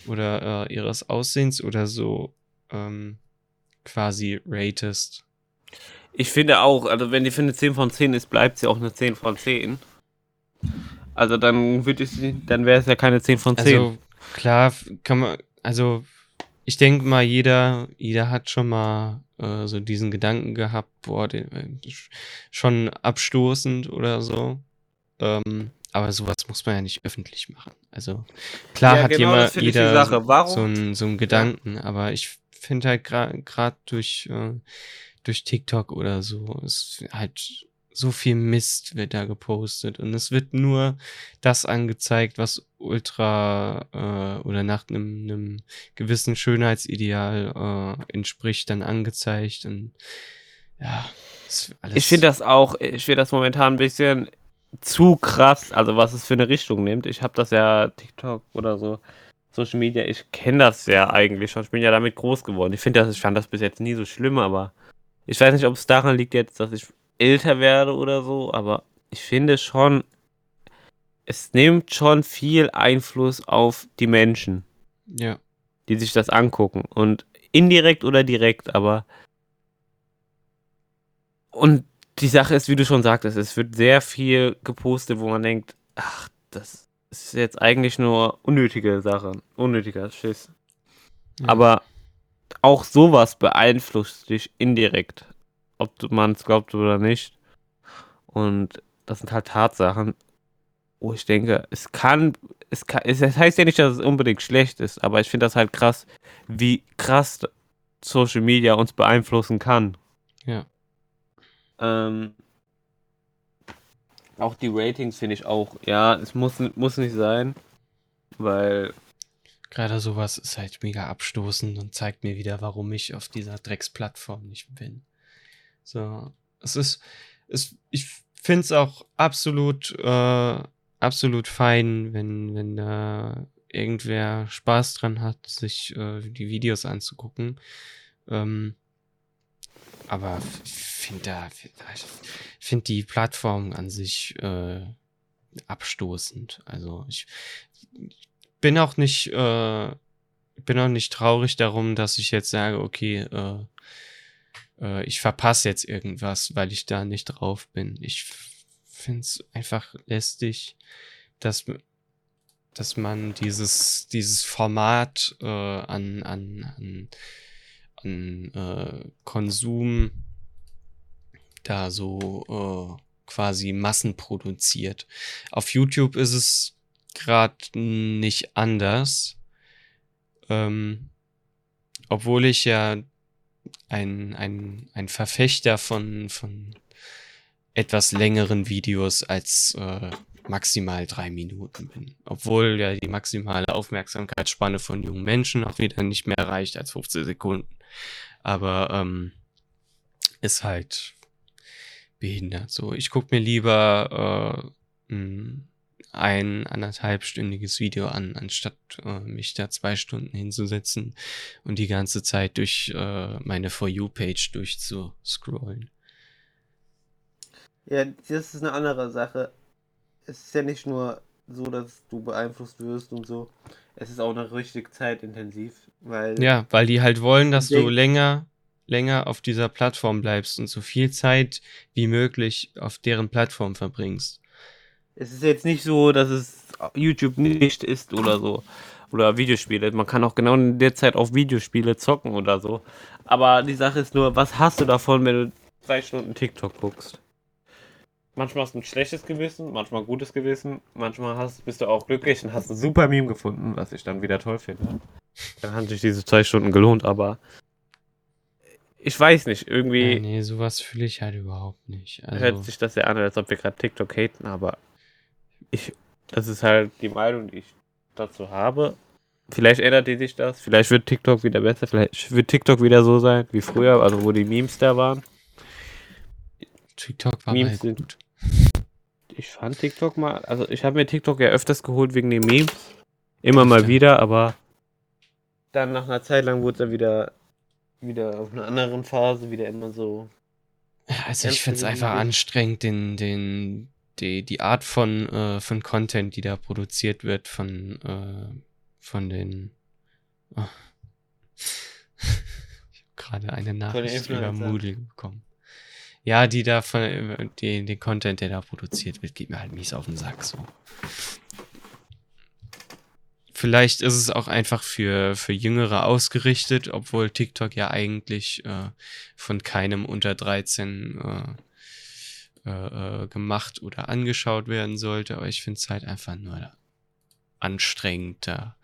Speaker 2: oder äh, ihres Aussehens oder so ähm, quasi ratest.
Speaker 1: Ich finde auch, also wenn die für eine 10 von 10 ist, bleibt sie auch eine 10 von 10. Also dann würde ich sie, dann wäre es ja keine 10 von 10.
Speaker 2: Also klar kann man, also ich denke mal, jeder, jeder hat schon mal äh, so diesen Gedanken gehabt, boah, den, äh, sch- schon abstoßend oder so. Ähm, aber sowas muss man ja nicht öffentlich machen. Also klar
Speaker 1: Ja,
Speaker 2: hat
Speaker 1: genau,
Speaker 2: jemand, jeder so einen so einen Gedanken, aber ich finde halt gerade durch, äh, durch TikTok oder so ist halt so viel Mist wird da gepostet und es wird nur das angezeigt, was ultra äh, oder nach einem, gewissen Schönheitsideal äh, entspricht, dann angezeigt und ja.
Speaker 1: Ich finde das auch, ich finde das momentan ein bisschen zu krass, also was es für eine Richtung nimmt. Ich habe das ja TikTok oder so Social Media, ich kenne das ja eigentlich schon. Ich bin ja damit groß geworden. Ich finde das, ich fand das bis jetzt nie so schlimm, aber ich weiß nicht, ob es daran liegt jetzt, dass ich älter werde oder so, aber ich finde schon, es nimmt schon viel Einfluss auf die Menschen.
Speaker 2: Ja.
Speaker 1: Die sich das angucken. Und indirekt oder direkt, aber. Und die Sache ist, wie du schon sagtest, es wird sehr viel gepostet, wo man denkt, ach, das ist jetzt eigentlich nur unnötige Sache, unnötiger Schiss. Ja. Aber auch sowas beeinflusst dich indirekt, ob man es glaubt oder nicht. Und das sind halt Tatsachen, wo ich denke, es kann, es kann, es heißt ja nicht, dass es unbedingt schlecht ist, aber ich finde das halt krass, wie krass Social Media uns beeinflussen kann.
Speaker 2: Ja.
Speaker 1: Ähm, auch die Ratings finde ich auch, ja, es muss, muss nicht sein, weil.
Speaker 2: Gerade sowas ist halt mega abstoßend und zeigt mir wieder, warum ich auf dieser Drecksplattform nicht bin. So, es ist, es, ich finde es auch absolut, äh, absolut fein, wenn, wenn da irgendwer Spaß dran hat, sich äh, die Videos anzugucken. Ähm, aber finde da, finde die Plattform an sich äh, abstoßend. Also ich bin auch nicht, äh, bin auch nicht traurig darum, dass ich jetzt sage, okay, äh, äh, ich verpasse jetzt irgendwas, weil ich da nicht drauf bin. Ich finde es einfach lästig, dass dass man dieses dieses Format äh, an an an, äh, Konsum da so äh, quasi Massen produziert. Auf YouTube ist es gerade nicht anders, ähm, obwohl ich ja ein, ein, ein Verfechter von, von etwas längeren Videos als äh, maximal drei Minuten bin. Obwohl ja die maximale Aufmerksamkeitsspanne von jungen Menschen auch wieder nicht mehr reicht als 15 Sekunden. Aber ähm, ist halt behindert. So, ich gucke mir lieber äh, ein anderthalbstündiges Video an, anstatt äh, mich da zwei Stunden hinzusetzen und die ganze Zeit durch äh, meine For You-Page durchzuscrollen.
Speaker 1: Ja, das ist eine andere Sache. Es ist ja nicht nur so, dass du beeinflusst wirst und so. Es ist auch noch richtig zeitintensiv, weil.
Speaker 2: Ja, weil die halt wollen, dass du länger länger auf dieser Plattform bleibst und so viel Zeit wie möglich auf deren Plattform verbringst.
Speaker 1: Es ist jetzt nicht so, dass es YouTube nicht ist oder so. Oder Videospiele. Man kann auch genau in der Zeit auf Videospiele zocken oder so. Aber die Sache ist nur, was hast du davon, wenn du zwei Stunden TikTok guckst? Manchmal hast du ein schlechtes Gewissen, manchmal ein gutes Gewissen, manchmal hast, bist du auch glücklich und hast ein super Meme gefunden, was ich dann wieder toll finde. Dann haben sich diese zwei Stunden gelohnt, aber ich weiß nicht, irgendwie.
Speaker 2: Ja, nee, sowas fühle ich halt überhaupt nicht.
Speaker 1: Also, hört sich das ja an, als ob wir gerade TikTok haten, aber ich, das ist halt die Meinung, die ich dazu habe. Vielleicht ändert die sich das, vielleicht wird TikTok wieder besser, vielleicht wird TikTok wieder so sein wie früher, also wo die Memes da waren.
Speaker 2: TikTok war Memes
Speaker 1: mal gut. Ich fand TikTok mal, also ich habe mir TikTok ja öfters geholt wegen den Memes. Immer mal wieder, aber dann nach einer Zeit lang wurde es dann wieder wieder auf einer anderen Phase, wieder immer so.
Speaker 2: Also ich finde es einfach anstrengend, den, den, die, die Art von, äh, von Content, die da produziert wird, von, äh, von den. Oh. *laughs* ich habe gerade eine Nachricht über Moodle bekommen. Ja, die da von, die, den Content, der da produziert wird, geht mir halt mies auf den Sack so vielleicht ist es auch einfach für, für Jüngere ausgerichtet, obwohl TikTok ja eigentlich äh, von keinem unter 13 äh, äh, äh, gemacht oder angeschaut werden sollte. Aber ich finde es halt einfach nur anstrengend, da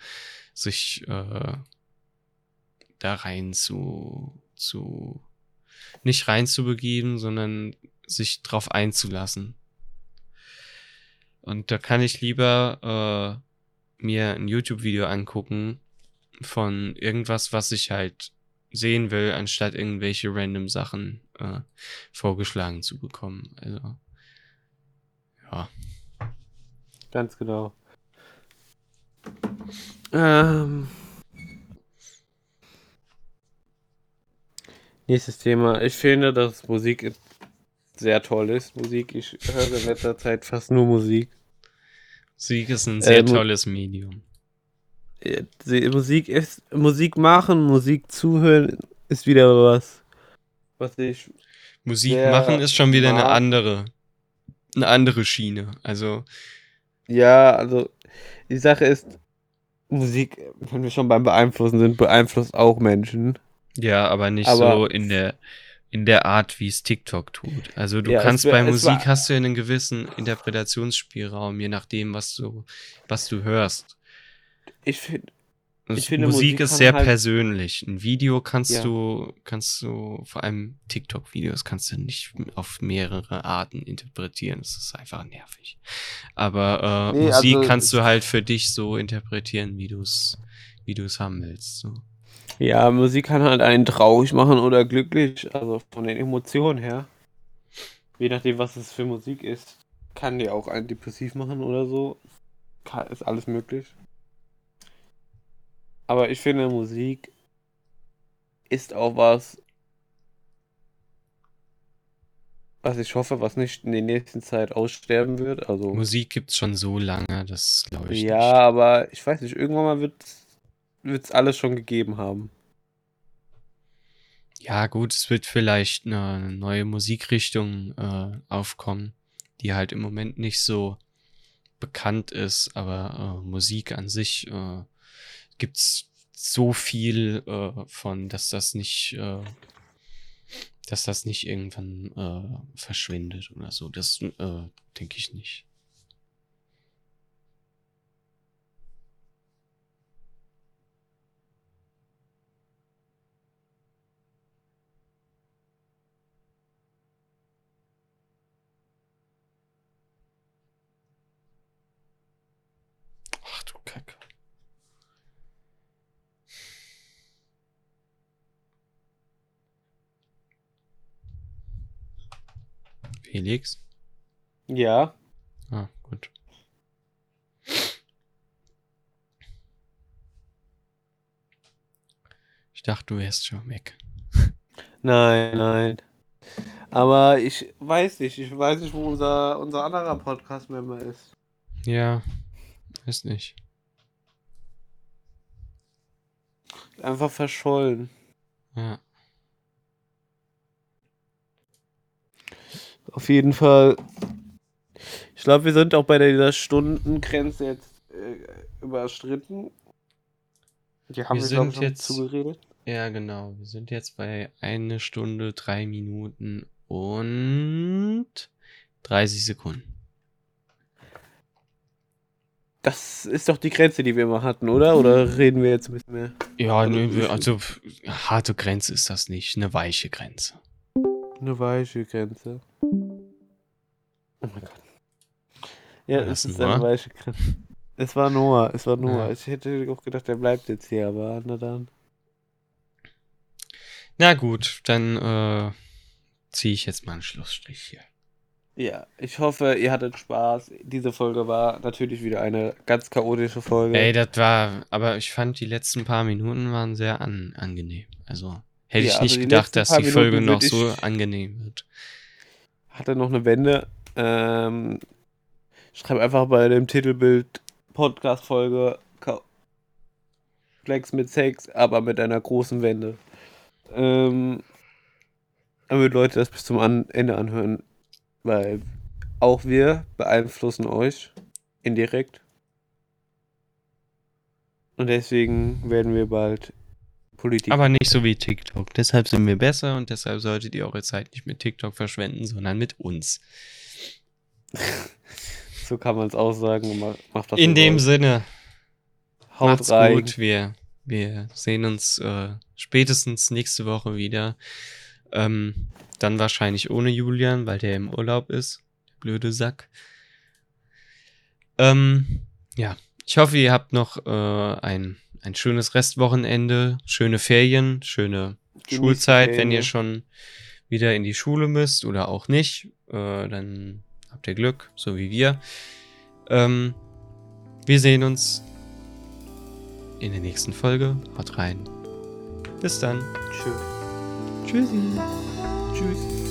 Speaker 2: sich äh, da rein zu, zu nicht rein zu begeben, sondern sich drauf einzulassen. Und da kann ich lieber äh, mir ein YouTube-Video angucken von irgendwas, was ich halt sehen will, anstatt irgendwelche random Sachen äh, vorgeschlagen zu bekommen. Also, ja.
Speaker 1: Ganz genau. Ähm. Nächstes Thema. Ich finde, dass Musik sehr toll ist. Musik, ich höre in letzter Zeit fast nur Musik.
Speaker 2: Musik ist ein sehr äh, tolles Medium.
Speaker 1: Musik ist Musik machen, Musik zuhören ist wieder was, was ich.
Speaker 2: Musik machen ist schon wieder mag. eine andere, eine andere Schiene. Also.
Speaker 1: Ja, also die Sache ist, Musik, wenn wir schon beim Beeinflussen sind, beeinflusst auch Menschen.
Speaker 2: Ja, aber nicht aber so in der in der Art, wie es TikTok tut. Also du ja, kannst bei Musik war, hast du einen gewissen Interpretationsspielraum, je nachdem, was du was du hörst.
Speaker 1: Ich finde
Speaker 2: ich finde, Musik, Musik ist sehr halt persönlich. Ein Video kannst ja. du, kannst du, vor allem TikTok-Videos kannst du nicht auf mehrere Arten interpretieren. Das ist einfach nervig. Aber äh, nee, Musik also, kannst du halt für dich so interpretieren, wie du es, wie du es haben willst. So.
Speaker 1: Ja, Musik kann halt einen traurig machen oder glücklich, also von den Emotionen her. Je nachdem, was es für Musik ist, kann die auch einen depressiv machen oder so. Ist alles möglich. Aber ich finde, Musik ist auch was, was ich hoffe, was nicht in der nächsten Zeit aussterben wird. Also
Speaker 2: Musik gibt es schon so lange, das glaube ich
Speaker 1: ja, nicht. aber ich weiß nicht, irgendwann mal wird es alles schon gegeben haben.
Speaker 2: Ja, gut, es wird vielleicht eine neue Musikrichtung äh, aufkommen, die halt im Moment nicht so bekannt ist, aber äh, Musik an sich äh, gibt's so viel äh, von, dass das nicht, äh, dass das nicht irgendwann äh, verschwindet oder so. Das äh, denke ich nicht. Kacke. Felix?
Speaker 1: Ja.
Speaker 2: Ah, gut. Ich dachte, du wärst schon weg.
Speaker 1: Nein, nein. Aber ich weiß nicht, ich weiß nicht, wo unser, unser anderer Podcast-Member ist.
Speaker 2: Ja, ist nicht.
Speaker 1: Einfach verschollen.
Speaker 2: Ja.
Speaker 1: Auf jeden Fall. Ich glaube, wir sind auch bei dieser Stundengrenze jetzt äh, überstritten.
Speaker 2: Die haben wir sind jetzt zugeredet. Ja, genau. Wir sind jetzt bei eine Stunde, drei Minuten und 30 Sekunden.
Speaker 1: Das ist doch die Grenze, die wir immer hatten, oder? Oder reden wir jetzt ein bisschen mehr?
Speaker 2: Ja, nö, also harte Grenze ist das nicht, eine weiche Grenze.
Speaker 1: Eine weiche Grenze. Oh mein Gott. Ja, es ist eine weiche Grenze. Es war Noah, es war Noah. Ja. Ich hätte auch gedacht, er bleibt jetzt hier, aber na dann.
Speaker 2: Na gut, dann äh, ziehe ich jetzt mal einen Schlussstrich hier.
Speaker 1: Ja, ich hoffe, ihr hattet Spaß. Diese Folge war natürlich wieder eine ganz chaotische Folge.
Speaker 2: Ey, das war, aber ich fand die letzten paar Minuten waren sehr an, angenehm. Also hätte ja, ich nicht also gedacht, dass die Folge Minuten noch so angenehm wird.
Speaker 1: Hatte noch eine Wende, ähm, schreib einfach bei dem Titelbild Podcast-Folge Flex mit Sex, aber mit einer großen Wende. Ähm, damit Leute das bis zum Ende anhören, weil auch wir beeinflussen euch indirekt. Und deswegen werden wir bald
Speaker 2: Politik. Aber nicht so wie TikTok. Deshalb sind wir besser und deshalb solltet ihr eure Zeit nicht mit TikTok verschwenden, sondern mit uns. *laughs*
Speaker 1: so kann man es auch sagen.
Speaker 2: Macht das In dem raus. Sinne. Haut Macht's rein. gut. Wir, wir sehen uns äh, spätestens nächste Woche wieder. Ähm, dann wahrscheinlich ohne Julian, weil der im Urlaub ist. Der blöde Sack. Ähm, ja, ich hoffe, ihr habt noch äh, ein, ein schönes Restwochenende, schöne Ferien, schöne Genieß Schulzeit, wenn ihr schon wieder in die Schule müsst oder auch nicht. Äh, dann habt ihr Glück, so wie wir. Ähm, wir sehen uns in der nächsten Folge. Haut rein. Bis dann.
Speaker 1: Tschüss.
Speaker 2: Tschüssi.
Speaker 1: Tschüss.